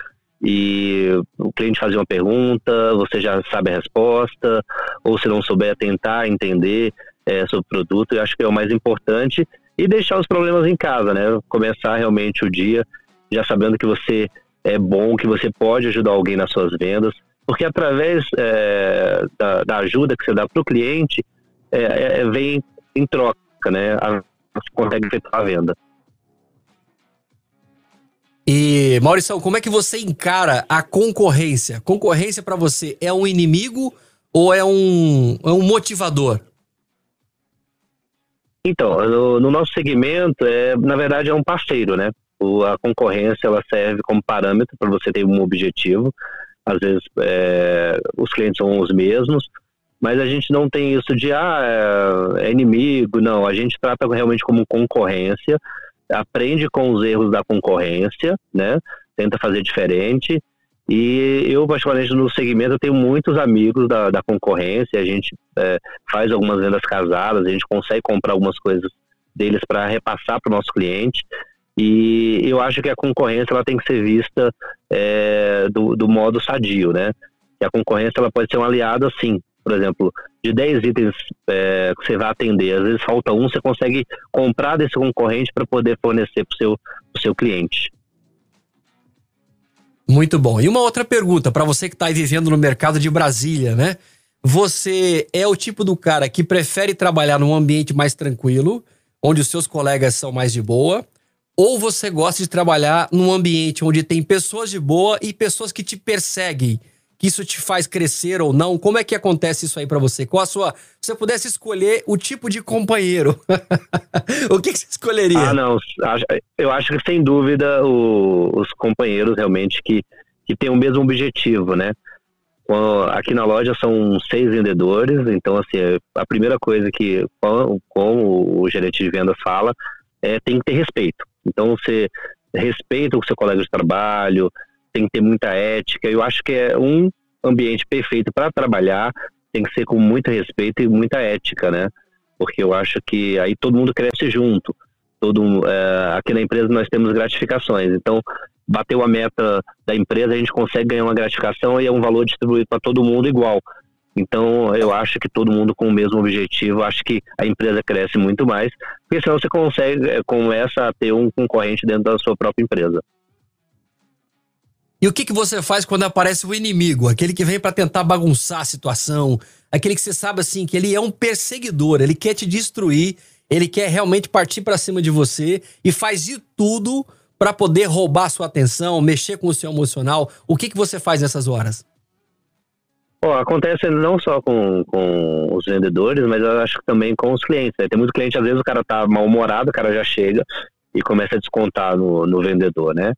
Speaker 3: e o cliente fazia uma pergunta, você já sabe a resposta, ou se não souber, tentar entender é, sobre o produto, eu acho que é o mais importante, e deixar os problemas em casa, né? Começar realmente o dia já sabendo que você é bom, que você pode ajudar alguém nas suas vendas, porque através é, da, da, ajuda que você dá para o cliente, é, é, vem em troca, né? A, você consegue efetuar a venda.
Speaker 1: E, Maurício, como é que você encara a concorrência? Concorrência para você é um inimigo ou é um, é um motivador?
Speaker 3: Então, no, no, nosso segmento, é, na verdade, é um parceiro, né? O, a concorrência ela serve como parâmetro para você ter um objetivo. Às vezes, é, os clientes são os mesmos, mas a gente não tem isso de, ah, é, é inimigo, não. A gente trata realmente como concorrência aprende com os erros da concorrência, né? Tenta fazer diferente. E eu, particularmente no segmento, eu tenho muitos amigos da, da concorrência. A gente é, faz algumas vendas casadas, a gente consegue comprar algumas coisas deles para repassar para o nosso cliente. E eu acho que a concorrência ela tem que ser vista é, do, do modo sadio, né? E a concorrência ela pode ser um aliado, assim, por exemplo, de 10 itens é, que você vai atender, às vezes falta um, você consegue comprar desse concorrente para poder fornecer para o seu, seu cliente.
Speaker 1: Muito bom. E uma outra pergunta para você que está vivendo no mercado de Brasília, né? Você é o tipo do cara que prefere trabalhar num ambiente mais tranquilo, onde os seus colegas são mais de boa, ou você gosta de trabalhar num ambiente onde tem pessoas de boa e pessoas que te perseguem, que isso te faz crescer ou não? Como é que acontece isso aí para você? Qual a sua. Se você pudesse escolher o tipo de companheiro, o que, que, você escolheria?
Speaker 3: Ah, não. Eu acho que sem dúvida o, os companheiros realmente que, que têm o mesmo objetivo, né? Aqui na loja são seis vendedores, então assim, a primeira coisa que, como o gerente de venda fala, é tem que ter respeito. Então você respeita o seu colega de trabalho, tem que ter muita ética. Eu acho que é um ambiente perfeito para trabalhar, tem que ser com muito respeito e muita ética, né? Porque eu acho que aí todo mundo cresce junto. Todo, é, aqui na empresa nós temos gratificações. Então, bateu a meta da empresa, a gente consegue ganhar uma gratificação e é um valor distribuído para todo mundo igual. Então, eu acho que todo mundo com o mesmo objetivo, acho que a empresa cresce muito mais, porque senão você consegue, é, começa a ter um concorrente dentro da sua própria empresa.
Speaker 1: E o que, que você faz quando aparece o inimigo? Aquele que vem para tentar bagunçar a situação, aquele que você sabe assim que ele é um perseguidor, ele quer te destruir, ele quer realmente partir para cima de você e faz de tudo para poder roubar sua atenção, mexer com o seu emocional. O que, que você faz nessas horas?
Speaker 3: Bom, acontece não só com, com os vendedores, mas eu acho que também com os clientes. Né? Tem muito cliente, às vezes o cara tá mal-humorado, o cara já chega e começa a descontar no, no vendedor, né?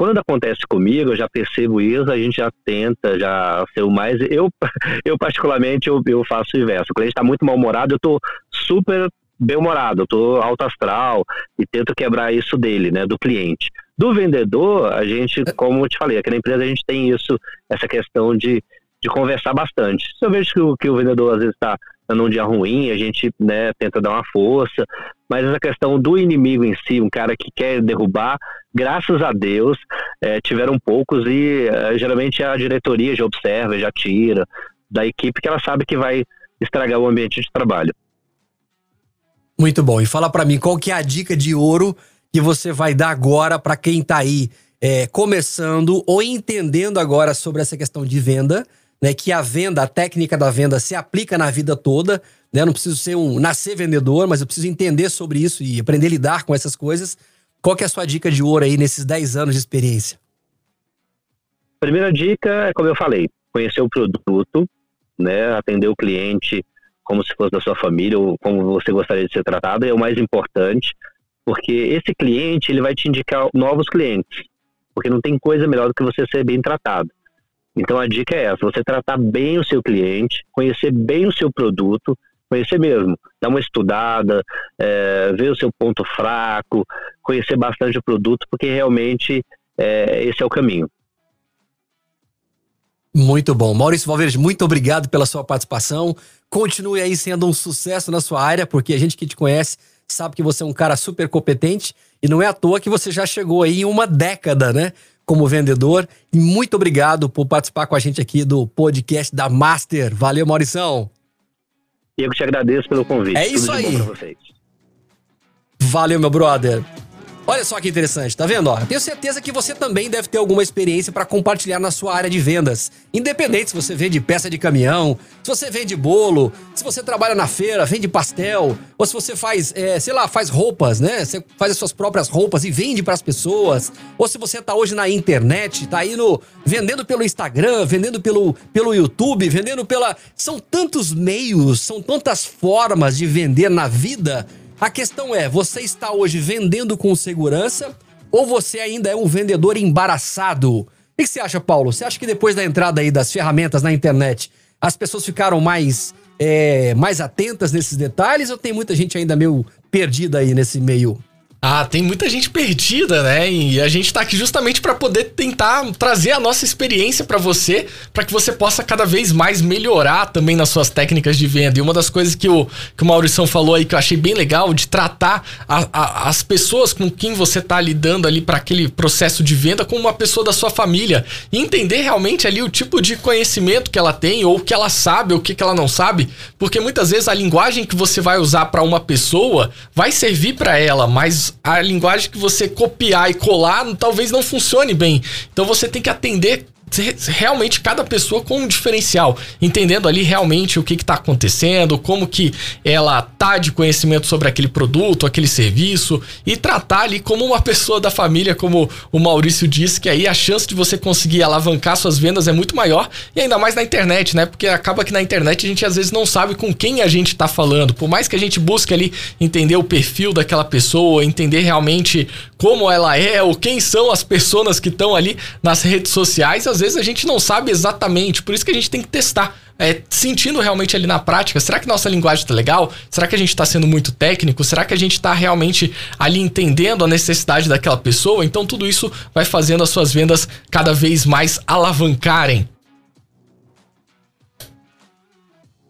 Speaker 3: Quando acontece comigo, eu já percebo isso, a gente já tenta já ser o mais. Eu, eu particularmente, eu, eu faço o inverso. O cliente está muito mal-humorado, eu estou super bem-humorado, eu estou alto astral e tento quebrar isso dele, né, do cliente. Do vendedor, a gente, como eu te falei, aqui na empresa a gente tem isso, essa questão de, de conversar bastante. Se eu vejo que o, que o vendedor às vezes está num dia ruim, a gente né, tenta dar uma força, mas essa questão do inimigo em si, um cara que quer derrubar, graças a Deus, é, tiveram poucos e é, geralmente a diretoria já observa, já tira da equipe que ela sabe que vai estragar o ambiente de trabalho.
Speaker 1: Muito bom. E fala para mim, qual que é a dica de ouro que você vai dar agora para quem tá aí é, começando ou entendendo agora sobre essa questão de venda, né? Que a venda, a técnica da venda se aplica na vida toda, né? Não preciso ser um nascer vendedor, mas eu preciso entender sobre isso e aprender a lidar com essas coisas. Qual que é a sua dica de ouro aí nesses 10 anos de experiência?
Speaker 3: Primeira dica é como eu falei, conhecer o produto, né? Atender o cliente como se fosse da sua família ou como você gostaria de ser tratado é o mais importante, porque esse cliente ele vai te indicar novos clientes, porque não tem coisa melhor do que você ser bem tratado. Então a dica é essa: você tratar bem o seu cliente, conhecer bem o seu produto, conhecer mesmo, dar uma estudada, é, ver o seu ponto fraco, conhecer bastante o produto, porque realmente é, esse é o caminho.
Speaker 1: Muito bom. Maurício Valverde, muito obrigado pela sua participação. Continue aí sendo um sucesso na sua área, porque a gente que te conhece sabe que você é um cara super competente e não é à toa que você já chegou aí em uma década, né? Como vendedor. E muito obrigado por participar com a gente aqui do podcast da Master. Valeu, Maurição.
Speaker 3: E eu que te agradeço pelo convite.
Speaker 1: É isso aí. Valeu, meu brother. Olha só que interessante, tá vendo? Ó, tenho certeza que você também deve ter alguma experiência para compartilhar na sua área de vendas. Independente se você vende peça de caminhão, se você vende bolo, se você trabalha na feira, vende pastel, ou se você faz, é, sei lá, faz roupas, né? Você faz as suas próprias roupas e vende para as pessoas, ou se você tá hoje na internet, tá aí no vendendo pelo Instagram, vendendo pelo, pelo YouTube, vendendo pela. São tantos meios, são tantas formas de vender na vida a questão é, você está hoje vendendo com segurança ou você ainda é um vendedor embaraçado? O que você acha, Paulo? Você acha que depois da entrada aí das ferramentas na internet, as pessoas ficaram mais, é, mais atentas nesses detalhes ou tem muita gente ainda meio perdida aí nesse meio?
Speaker 2: Ah, tem muita gente perdida, né? E a gente tá aqui justamente para poder tentar trazer a nossa experiência para você, para que você possa cada vez mais melhorar também nas suas técnicas de venda. E uma das coisas que o, que o Maurição falou aí que eu achei bem legal, de tratar a, a, as pessoas com quem você tá lidando ali para aquele processo de venda como uma pessoa da sua família. E entender realmente ali o tipo de conhecimento que ela tem, ou que ela sabe, ou o que, que ela não sabe. Porque muitas vezes a linguagem que você vai usar para uma pessoa vai servir para ela, mas a linguagem que você copiar e colar talvez não funcione bem. Então você tem que atender realmente cada pessoa com um diferencial, entendendo ali realmente o que está acontecendo, como que ela tá de conhecimento sobre aquele produto, aquele serviço e tratar ali como uma pessoa da família, como o Maurício disse, que aí a chance de você conseguir alavancar suas vendas é muito maior e ainda mais na internet, né? Porque acaba que na internet a gente às vezes não sabe com quem a gente está falando. Por mais que a gente busque ali entender o perfil daquela pessoa, entender realmente como ela é ou quem são as pessoas que estão ali nas redes sociais, às vezes a gente não sabe exatamente. Por isso que a gente tem que testar. É, sentindo realmente ali na prática, será que nossa linguagem está legal? Será que a gente está sendo muito técnico? Será que a gente está realmente ali entendendo a necessidade daquela pessoa? Então tudo isso vai fazendo as suas vendas cada vez mais alavancarem.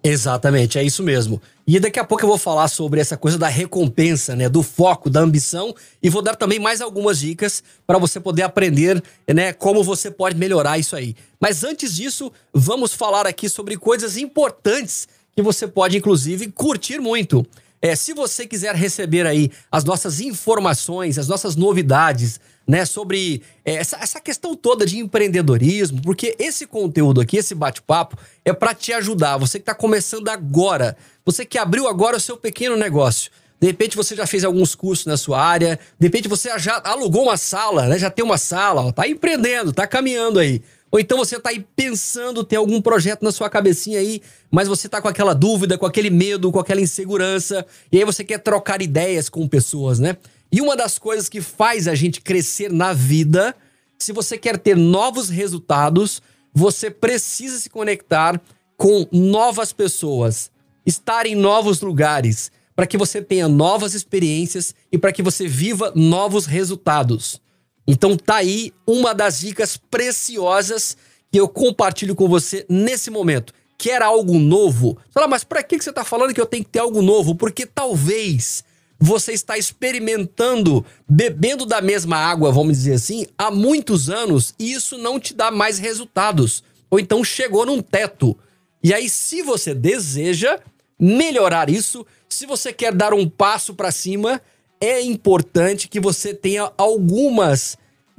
Speaker 1: Exatamente, é isso mesmo. E daqui a pouco eu vou falar sobre essa coisa da recompensa, né, do foco, da ambição e vou dar também mais algumas dicas para você poder aprender, né, como você pode melhorar isso aí. Mas antes disso, vamos falar aqui sobre coisas importantes que você pode inclusive curtir muito. É, se você quiser receber aí as nossas informações, as nossas novidades, né, sobre é, essa, essa questão toda de empreendedorismo, porque esse conteúdo aqui, esse bate-papo, é para te ajudar. Você que está começando agora, você que abriu agora o seu pequeno negócio. De repente você já fez alguns cursos na sua área, de repente você já alugou uma sala, né? Já tem uma sala, ó, tá empreendendo, tá caminhando aí. Ou então você tá aí pensando ter algum projeto na sua cabecinha aí, mas você tá com aquela dúvida, com aquele medo, com aquela insegurança, e aí você quer trocar ideias com pessoas, né? E uma das coisas que faz a gente crescer na vida, se você quer ter novos resultados, você precisa se conectar com novas pessoas, estar em novos lugares, para que você tenha novas experiências e para que você viva novos resultados. Então tá aí uma das dicas preciosas que eu compartilho com você nesse momento. Quer algo novo? Fala, mas para que você está falando que eu tenho que ter algo novo? Porque talvez você está experimentando, bebendo da mesma água, vamos dizer assim, há muitos anos e isso não te dá mais resultados. Ou então chegou num teto. E aí, se você deseja melhorar isso, se você quer dar um passo para cima, é importante que você tenha algumas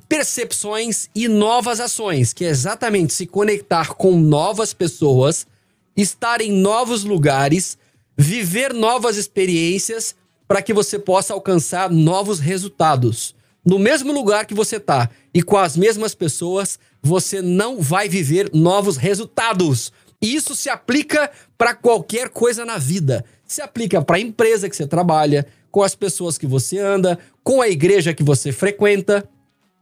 Speaker 1: percepções e novas ações, que é exatamente se conectar com novas pessoas, estar em novos lugares, viver novas experiências para que você possa alcançar novos resultados. No mesmo lugar que você está e com as mesmas pessoas, você não vai viver novos resultados. E isso se aplica para qualquer coisa na vida. Se aplica para a empresa que você trabalha, com as pessoas que você anda, com a igreja que você frequenta.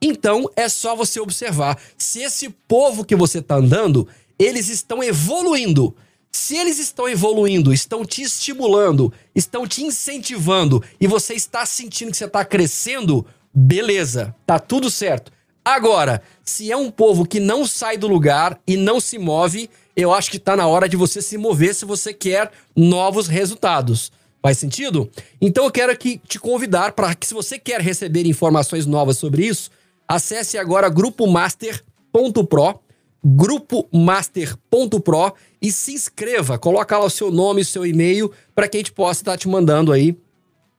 Speaker 1: Então é só você observar se esse povo que você está andando, eles estão evoluindo. Se eles estão evoluindo, estão te estimulando, estão te incentivando e você está sentindo que você está crescendo, beleza, tá tudo certo. Agora, se é um povo que não sai do lugar e não se move, eu acho que está na hora de você se mover se você quer novos resultados. Faz sentido? Então eu quero aqui te convidar para que se você quer receber informações novas sobre isso, Acesse agora grupomaster.pro, grupomaster.pro e se inscreva. Coloca lá o seu nome o seu e-mail para que a gente possa estar te mandando aí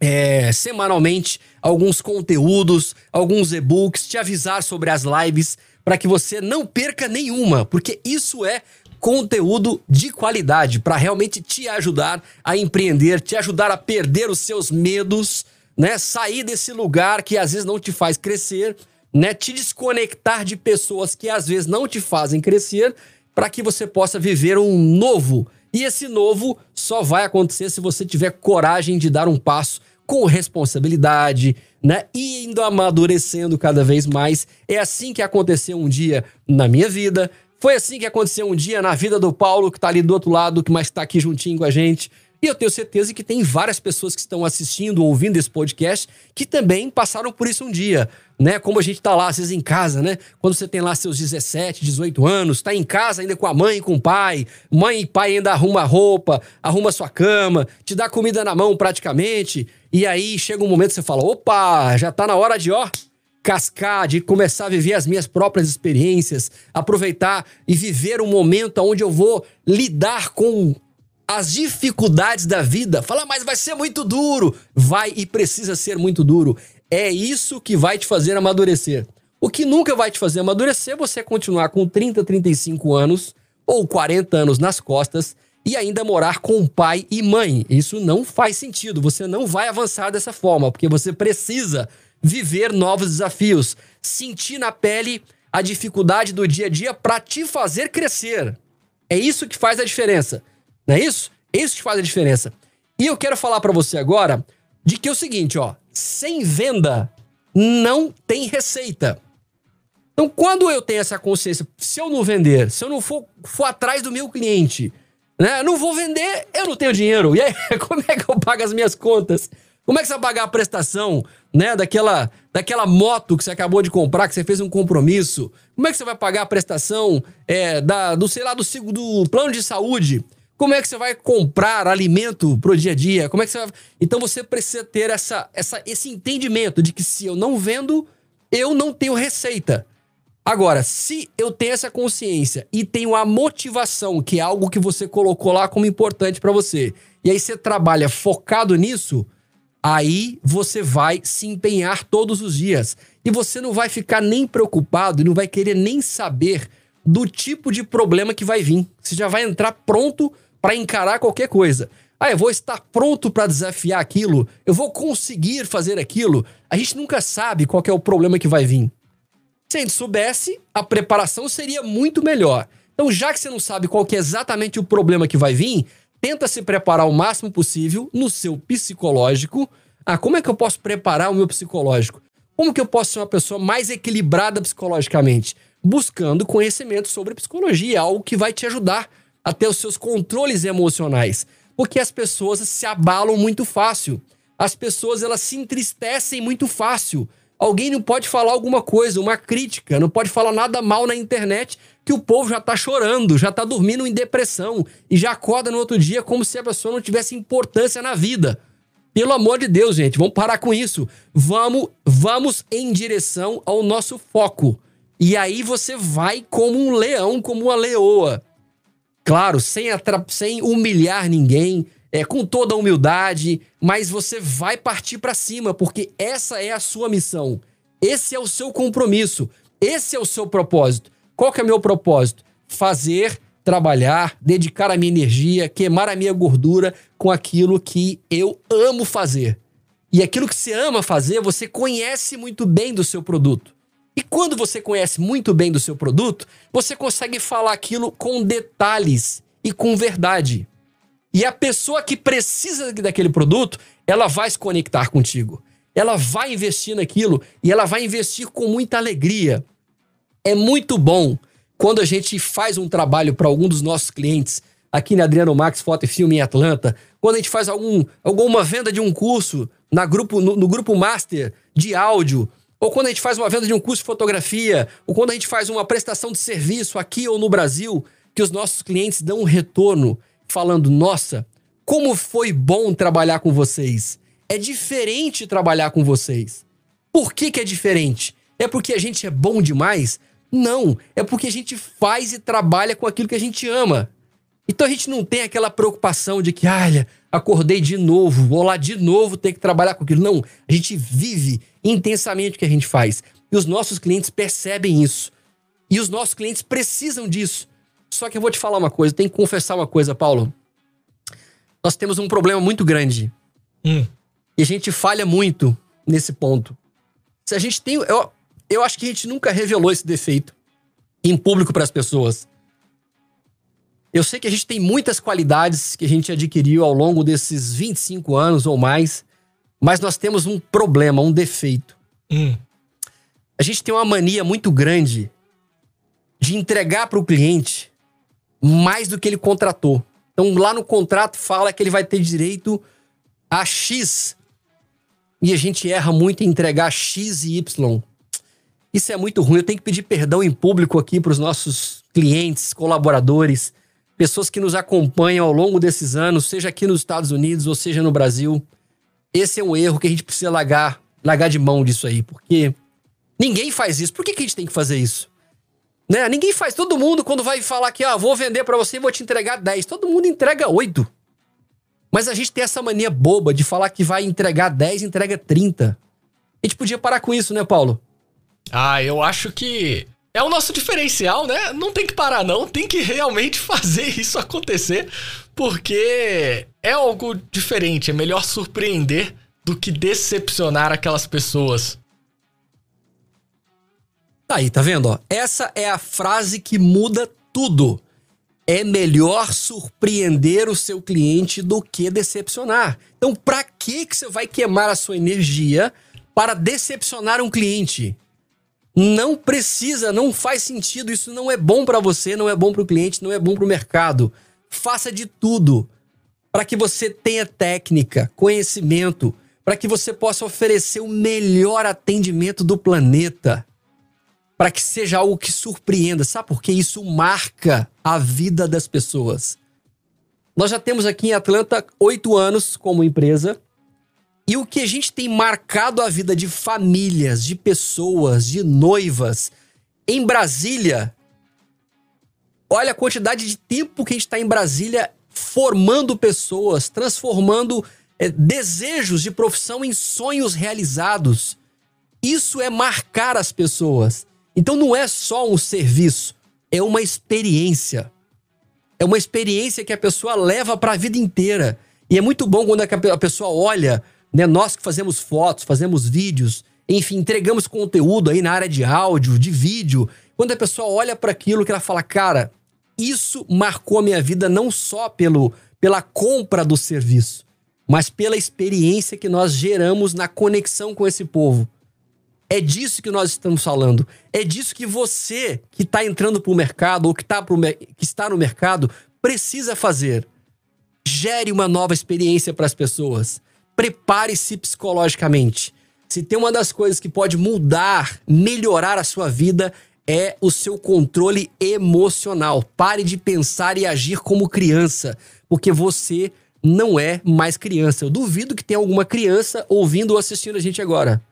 Speaker 1: é, semanalmente alguns conteúdos, alguns e-books, te avisar sobre as lives para que você não perca nenhuma, porque isso é conteúdo de qualidade para realmente te ajudar a empreender, te ajudar a perder os seus medos, né? Sair desse lugar que às vezes não te faz crescer né, te desconectar de pessoas que às vezes não te fazem crescer, para que você possa viver um novo. E esse novo só vai acontecer se você tiver coragem de dar um passo com responsabilidade, né? E indo amadurecendo cada vez mais. É assim que aconteceu um dia na minha vida. Foi assim que aconteceu um dia na vida do Paulo, que tá ali do outro lado, que mais está aqui juntinho com a gente. E eu tenho certeza que tem várias pessoas que estão assistindo, ouvindo esse podcast, que também passaram por isso um dia, né? Como a gente tá lá, às vezes em casa, né? Quando você tem lá seus 17, 18 anos, tá em casa ainda com a mãe e com o pai, mãe e pai ainda arruma roupa, arruma sua cama, te dá comida na mão praticamente, e aí chega um momento que você fala: opa, já tá na hora de, ó, cascar, de começar a viver as minhas próprias experiências, aproveitar e viver um momento onde eu vou lidar com as dificuldades da vida. Fala, mas vai ser muito duro. Vai e precisa ser muito duro. É isso que vai te fazer amadurecer. O que nunca vai te fazer amadurecer é você continuar com 30, 35 anos ou 40 anos nas costas e ainda morar com pai e mãe. Isso não faz sentido. Você não vai avançar dessa forma, porque você precisa viver novos desafios, sentir na pele a dificuldade do dia a dia para te fazer crescer. É isso que faz a diferença. Não é isso? É isso que faz a diferença. E eu quero falar para você agora de que é o seguinte, ó, sem venda não tem receita. Então, quando eu tenho essa consciência, se eu não vender, se eu não for, for atrás do meu cliente, né, não vou vender, eu não tenho dinheiro. E aí, como é que eu pago as minhas contas? Como é que você vai pagar a prestação, né, daquela, daquela moto que você acabou de comprar, que você fez um compromisso? Como é que você vai pagar a prestação é, da, do, sei lá, do, do plano de saúde? Como é que você vai comprar alimento pro dia a dia? Como é que você vai... Então você precisa ter essa, essa, esse entendimento de que se eu não vendo, eu não tenho receita. Agora, se eu tenho essa consciência e tenho a motivação, que é algo que você colocou lá como importante para você, e aí você trabalha focado nisso, aí você vai se empenhar todos os dias. E você não vai ficar nem preocupado e não vai querer nem saber do tipo de problema que vai vir. Você já vai entrar pronto para encarar qualquer coisa. Ah, eu vou estar pronto para desafiar aquilo, eu vou conseguir fazer aquilo. A gente nunca sabe qual é o problema que vai vir. Se a gente soubesse, a preparação seria muito melhor. Então, já que você não sabe qual é exatamente o problema que vai vir, tenta se preparar o máximo possível no seu psicológico. Ah, como é que eu posso preparar o meu psicológico? Como que eu posso ser uma pessoa mais equilibrada psicologicamente? Buscando conhecimento sobre psicologia, algo que vai te ajudar até os seus controles emocionais, porque as pessoas se abalam muito fácil. As pessoas elas se entristecem muito fácil. Alguém não pode falar alguma coisa, uma crítica, não pode falar nada mal na internet que o povo já tá chorando, já tá dormindo em depressão e já acorda no outro dia como se a pessoa não tivesse importância na vida. Pelo amor de Deus, gente, vamos parar com isso. Vamos, vamos em direção ao nosso foco. E aí você vai como um leão, como uma leoa. Claro, sem, sem humilhar ninguém, é, com toda a humildade, mas você vai partir para cima, porque essa é a sua missão. Esse é o seu compromisso. Esse é o seu propósito. Qual que é o meu propósito? Fazer, trabalhar, dedicar a minha energia, queimar a minha gordura com aquilo que eu amo fazer. E aquilo que você ama fazer, você conhece muito bem do seu produto. E quando você conhece muito bem do seu produto, você consegue falar aquilo com detalhes e com verdade. E a pessoa que precisa daquele produto, ela vai se conectar contigo. Ela vai investir naquilo e ela vai investir com muita alegria. É muito bom quando a gente faz um trabalho para algum dos nossos clientes aqui na Adriano Max Foto e Filme em Atlanta, quando a gente faz algum, alguma venda de um curso na grupo, no, no grupo Master de áudio, ou quando a gente faz uma venda de um curso de fotografia, ou quando a gente faz uma prestação de serviço aqui ou no Brasil, que os nossos clientes dão um retorno falando: nossa, como foi bom trabalhar com vocês. É diferente trabalhar com vocês. Por que, que é diferente? É porque a gente é bom demais? Não, é porque a gente faz e trabalha com aquilo que a gente ama. Então a gente não tem aquela preocupação de que, olha, acordei de novo, vou lá de novo ter que trabalhar com aquilo. Não, a gente vive intensamente o que a gente faz. E os nossos clientes percebem isso. E os nossos clientes precisam disso. Só que eu vou te falar uma coisa, tem que confessar uma coisa, Paulo. Nós temos um problema muito grande. Hum. E a gente falha muito nesse ponto. Se a gente tem. Eu, eu acho que a gente nunca revelou esse defeito em público para as pessoas. Eu sei que a gente tem muitas qualidades que a gente adquiriu ao longo desses 25 anos ou mais, mas nós temos um problema, um defeito. Hum. A gente tem uma mania muito grande de entregar para o cliente mais do que ele contratou. Então, lá no contrato fala que ele vai ter direito a X. E a gente erra muito em entregar X e Y. Isso é muito ruim. Eu tenho que pedir perdão em público aqui para os nossos clientes, colaboradores pessoas que nos acompanham ao longo desses anos, seja aqui nos Estados Unidos ou seja no Brasil. Esse é um erro que a gente precisa largar, largar de mão disso aí, porque ninguém faz isso. Por que, que a gente tem que fazer isso? Né? Ninguém faz. Todo mundo, quando vai falar que ah, vou vender para você vou te entregar 10, todo mundo entrega 8. Mas a gente tem essa mania boba de falar que vai entregar 10, entrega 30. A gente podia parar com isso, né, Paulo?
Speaker 2: Ah, eu acho que é o nosso diferencial, né? Não tem que parar, não. Tem que realmente fazer isso acontecer, porque é algo diferente. É melhor surpreender do que decepcionar aquelas pessoas.
Speaker 1: Tá aí, tá vendo? Ó? Essa é a frase que muda tudo. É melhor surpreender o seu cliente do que decepcionar. Então, para que que você vai queimar a sua energia para decepcionar um cliente? Não precisa, não faz sentido, isso não é bom para você, não é bom para o cliente, não é bom para o mercado. Faça de tudo para que você tenha técnica, conhecimento, para que você possa oferecer o melhor atendimento do planeta. Para que seja algo que surpreenda. Sabe por que isso marca a vida das pessoas? Nós já temos aqui em Atlanta oito anos como empresa e o que a gente tem marcado a vida de famílias, de pessoas, de noivas em Brasília. Olha a quantidade de tempo que a gente está em Brasília formando pessoas, transformando é, desejos de profissão em sonhos realizados. Isso é marcar as pessoas. Então não é só um serviço, é uma experiência. É uma experiência que a pessoa leva para a vida inteira. E é muito bom quando a pessoa olha né? Nós que fazemos fotos, fazemos vídeos, enfim, entregamos conteúdo aí na área de áudio, de vídeo. Quando a pessoa olha para aquilo que ela fala, cara, isso marcou a minha vida não só pelo, pela compra do serviço, mas pela experiência que nós geramos na conexão com esse povo. É disso que nós estamos falando. É disso que você que está entrando para o mercado ou que, tá pro, que está no mercado precisa fazer. Gere uma nova experiência para as pessoas prepare-se psicologicamente. Se tem uma das coisas que pode mudar, melhorar a sua vida, é o seu controle emocional. Pare de pensar e agir como criança, porque você não é mais criança. Eu duvido que tenha alguma criança ouvindo ou assistindo a gente agora.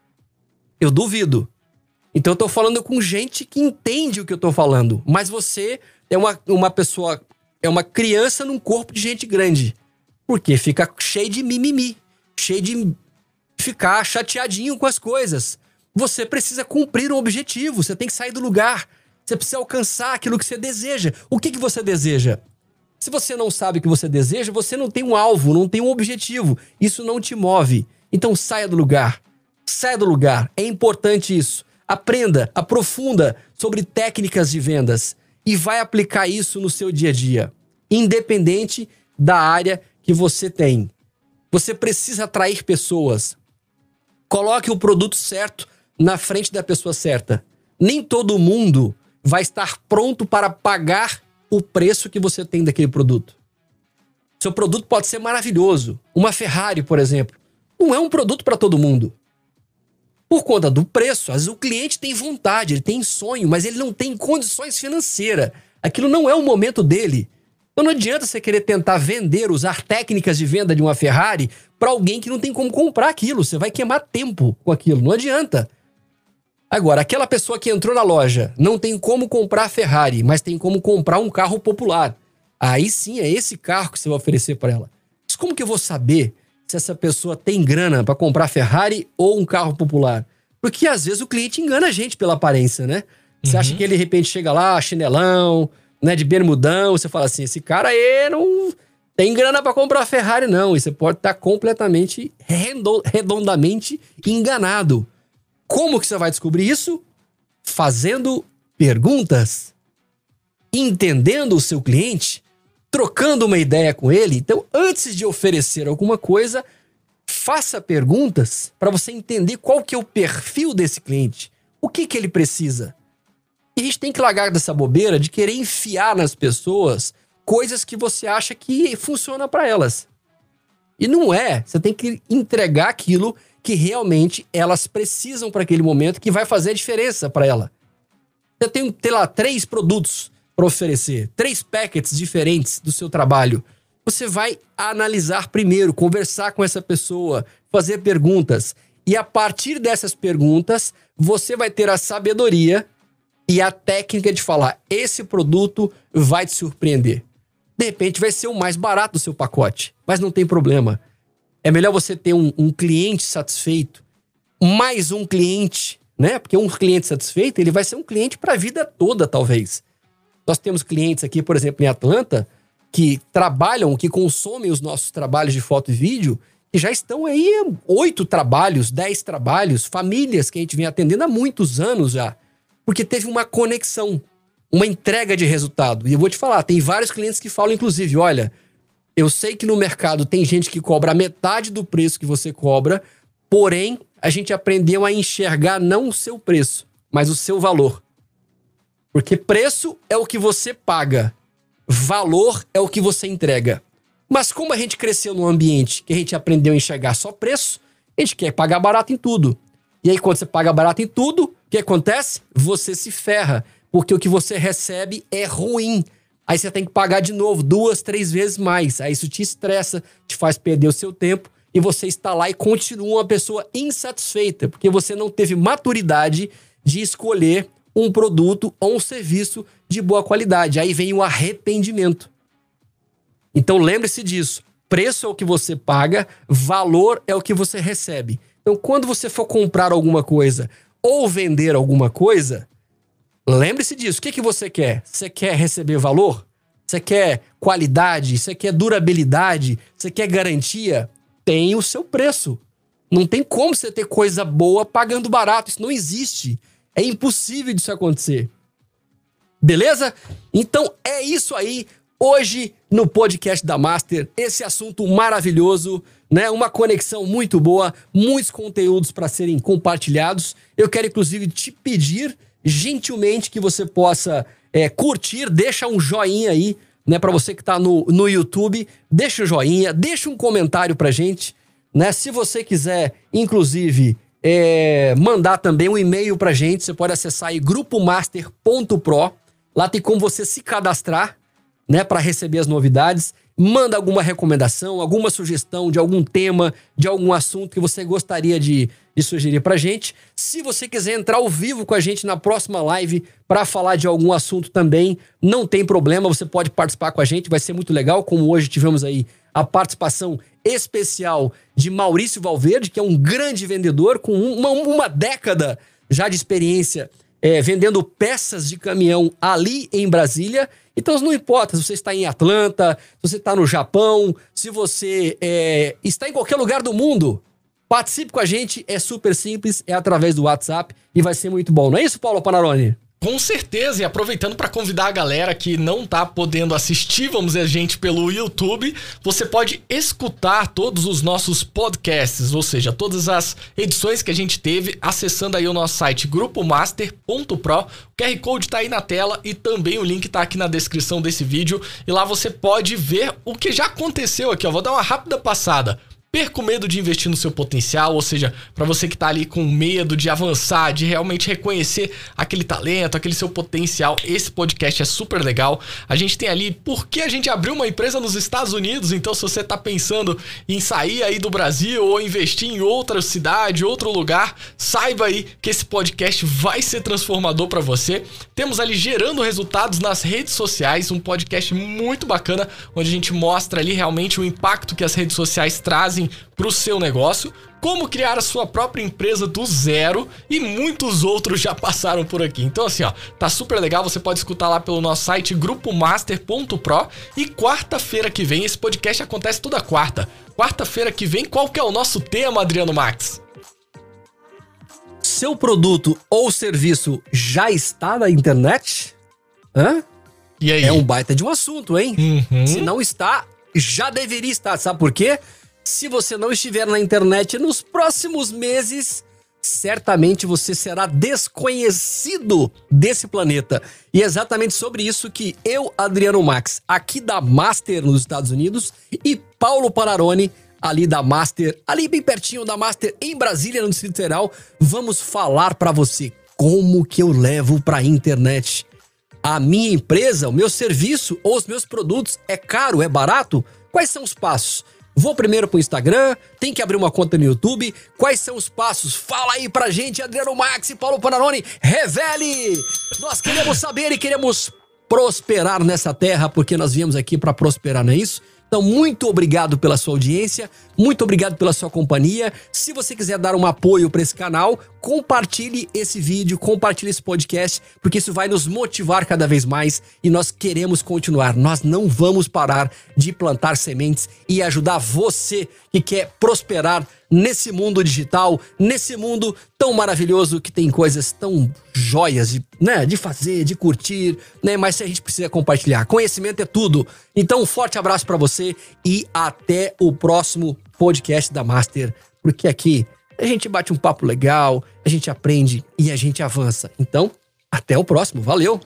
Speaker 1: Eu duvido. Então eu tô falando com gente que entende o que eu tô falando, mas você é uma, uma pessoa, é uma criança num corpo de gente grande. Porque fica cheio de mimimi cheio de ficar chateadinho com as coisas. Você precisa cumprir um objetivo, você tem que sair do lugar. Você precisa alcançar aquilo que você deseja. O que, que você deseja? Se você não sabe o que você deseja, você não tem um alvo, não tem um objetivo. Isso não te move. Então saia do lugar. Saia do lugar. É importante isso. Aprenda, aprofunda sobre técnicas de vendas e vai aplicar isso no seu dia a dia, independente da área que você tem. Você precisa atrair pessoas. Coloque o produto certo na frente da pessoa certa. Nem todo mundo vai estar pronto para pagar o preço que você tem daquele produto. Seu produto pode ser maravilhoso. Uma Ferrari, por exemplo, não é um produto para todo mundo. Por conta do preço, às vezes o cliente tem vontade, ele tem sonho, mas ele não tem condições financeiras. Aquilo não é o momento dele. Então não adianta você querer tentar vender, usar técnicas de venda de uma Ferrari para alguém que não tem como comprar aquilo. Você vai queimar tempo com aquilo. Não adianta. Agora, aquela pessoa que entrou na loja não tem como comprar a Ferrari, mas tem como comprar um carro popular. Aí sim é esse carro que você vai oferecer para ela. Mas como que eu vou saber se essa pessoa tem grana para comprar Ferrari ou um carro popular? Porque às vezes o cliente engana a gente pela aparência, né? Você uhum. acha que ele de repente chega lá, chinelão, né, de bermudão, você fala assim, esse cara aí não tem grana para comprar Ferrari não, e você pode estar tá completamente redondamente enganado. Como que você vai descobrir isso? Fazendo perguntas, entendendo o seu cliente, trocando uma ideia com ele. Então, antes de oferecer alguma coisa, faça perguntas para você entender qual que é o perfil desse cliente. O que que ele precisa? E a gente tem que largar dessa bobeira de querer enfiar nas pessoas coisas que você acha que funciona para elas. E não é. Você tem que entregar aquilo que realmente elas precisam para aquele momento, que vai fazer a diferença para ela. Você tem, tem lá três produtos para oferecer, três packets diferentes do seu trabalho. Você vai analisar primeiro, conversar com essa pessoa, fazer perguntas. E a partir dessas perguntas, você vai ter a sabedoria e a técnica de falar: esse produto vai te surpreender. De repente vai ser o mais barato do seu pacote, mas não tem problema. É melhor você ter um, um cliente satisfeito, mais um cliente né? Porque um cliente satisfeito, ele vai ser um cliente para a vida toda, talvez. Nós temos clientes aqui, por exemplo, em Atlanta, que trabalham, que consomem os nossos trabalhos de foto e vídeo, e já estão aí oito trabalhos, dez trabalhos, famílias que a gente vem atendendo há muitos anos já. Porque teve uma conexão, uma entrega de resultado. E eu vou te falar, tem vários clientes que falam, inclusive, olha, eu sei que no mercado tem gente que cobra metade do preço que você cobra, porém, a gente aprendeu a enxergar não o seu preço, mas o seu valor. Porque preço é o que você paga, valor é o que você entrega. Mas como a gente cresceu num ambiente que a gente aprendeu a enxergar só preço, a gente quer pagar barato em tudo. E aí, quando você paga barato em tudo, o que acontece? Você se ferra, porque o que você recebe é ruim. Aí você tem que pagar de novo, duas, três vezes mais. Aí isso te estressa, te faz perder o seu tempo e você está lá e continua uma pessoa insatisfeita, porque você não teve maturidade de escolher um produto ou um serviço de boa qualidade. Aí vem o arrependimento. Então lembre-se disso. Preço é o que você paga, valor é o que você recebe. Então, quando você for comprar alguma coisa ou vender alguma coisa, lembre-se disso. O que, que você quer? Você quer receber valor? Você quer qualidade? Você quer durabilidade? Você quer garantia? Tem o seu preço. Não tem como você ter coisa boa pagando barato. Isso não existe. É impossível disso acontecer. Beleza? Então é isso aí. Hoje, no podcast da Master, esse assunto maravilhoso, né? Uma conexão muito boa, muitos conteúdos para serem compartilhados. Eu quero, inclusive, te pedir gentilmente que você possa é, curtir, deixa um joinha aí, né? Para você que está no, no YouTube, deixa um joinha, deixa um comentário pra gente, né? Se você quiser, inclusive, é, mandar também um e-mail pra gente, você pode acessar aí grupomaster.pro. Lá tem como você se cadastrar né, para receber as novidades. Manda alguma recomendação, alguma sugestão de algum tema, de algum assunto que você gostaria de, de sugerir para gente. Se você quiser entrar ao vivo com a gente na próxima live para falar de algum assunto também, não tem problema, você pode participar com a gente, vai ser muito legal. Como hoje tivemos aí a participação especial de Maurício Valverde, que é um grande vendedor com uma, uma década já de experiência é, vendendo peças de caminhão ali em Brasília. Então não importa se você está em Atlanta, se você está no Japão, se você é, está em qualquer lugar do mundo, participe com a gente, é super simples, é através do WhatsApp e vai ser muito bom. Não é isso, Paulo Panarone?
Speaker 2: Com certeza, e aproveitando para convidar a galera que não tá podendo assistir, vamos dizer, a gente pelo YouTube, você pode escutar todos os nossos podcasts, ou seja, todas as edições que a gente teve, acessando aí o nosso site grupomaster.pro. O QR Code tá aí na tela e também o link tá aqui na descrição desse vídeo, e lá você pode ver o que já aconteceu aqui, ó. Vou dar uma rápida passada perca o medo de investir no seu potencial, ou seja, para você que está ali com medo de avançar, de realmente reconhecer aquele talento, aquele seu potencial, esse podcast é super legal. A gente tem ali por que a gente abriu uma empresa nos Estados Unidos, então se você está pensando em sair aí do Brasil ou investir em outra cidade, outro lugar, saiba aí que esse podcast vai ser transformador para você. Temos ali gerando resultados nas redes sociais, um podcast muito bacana onde a gente mostra ali realmente o impacto que as redes sociais trazem trazem para o seu negócio, como criar a sua própria empresa do zero e muitos outros já passaram por aqui. Então assim, ó, tá super legal, você pode escutar lá pelo nosso site grupomaster.pro e quarta-feira que vem esse podcast acontece toda quarta. Quarta-feira que vem, qual que é o nosso tema, Adriano Max?
Speaker 1: Seu produto ou serviço já está na internet? Hã?
Speaker 2: E aí?
Speaker 1: É um baita de um assunto, hein?
Speaker 2: Uhum.
Speaker 1: Se não está, já deveria estar. Sabe por quê? Se você não estiver na internet nos próximos meses, certamente você será desconhecido desse planeta. E é exatamente sobre isso que eu, Adriano Max, aqui da Master nos Estados Unidos, e Paulo Panarone, ali da Master, ali bem pertinho da Master em Brasília, no Distrito Federal, vamos falar para você como que eu levo para a internet. A minha empresa, o meu serviço ou os meus produtos é caro, é barato? Quais são os passos? Vou primeiro pro Instagram, tem que abrir uma conta no YouTube. Quais são os passos? Fala aí pra gente, Adriano Max e Paulo Panarone. Revele! Nós queremos saber e queremos prosperar nessa terra, porque nós viemos aqui para prosperar, não é isso? Então, muito obrigado pela sua audiência, muito obrigado pela sua companhia. Se você quiser dar um apoio para esse canal, compartilhe esse vídeo, compartilhe esse podcast, porque isso vai nos motivar cada vez mais e nós queremos continuar. Nós não vamos parar de plantar sementes e ajudar você que quer prosperar nesse mundo digital, nesse mundo tão maravilhoso que tem coisas tão joias de, né, de fazer, de curtir, né? Mas a gente precisa compartilhar. Conhecimento é tudo. Então, um forte abraço para você e até o próximo podcast da Master, porque aqui a gente bate um papo legal, a gente aprende e a gente avança. Então, até o próximo. Valeu!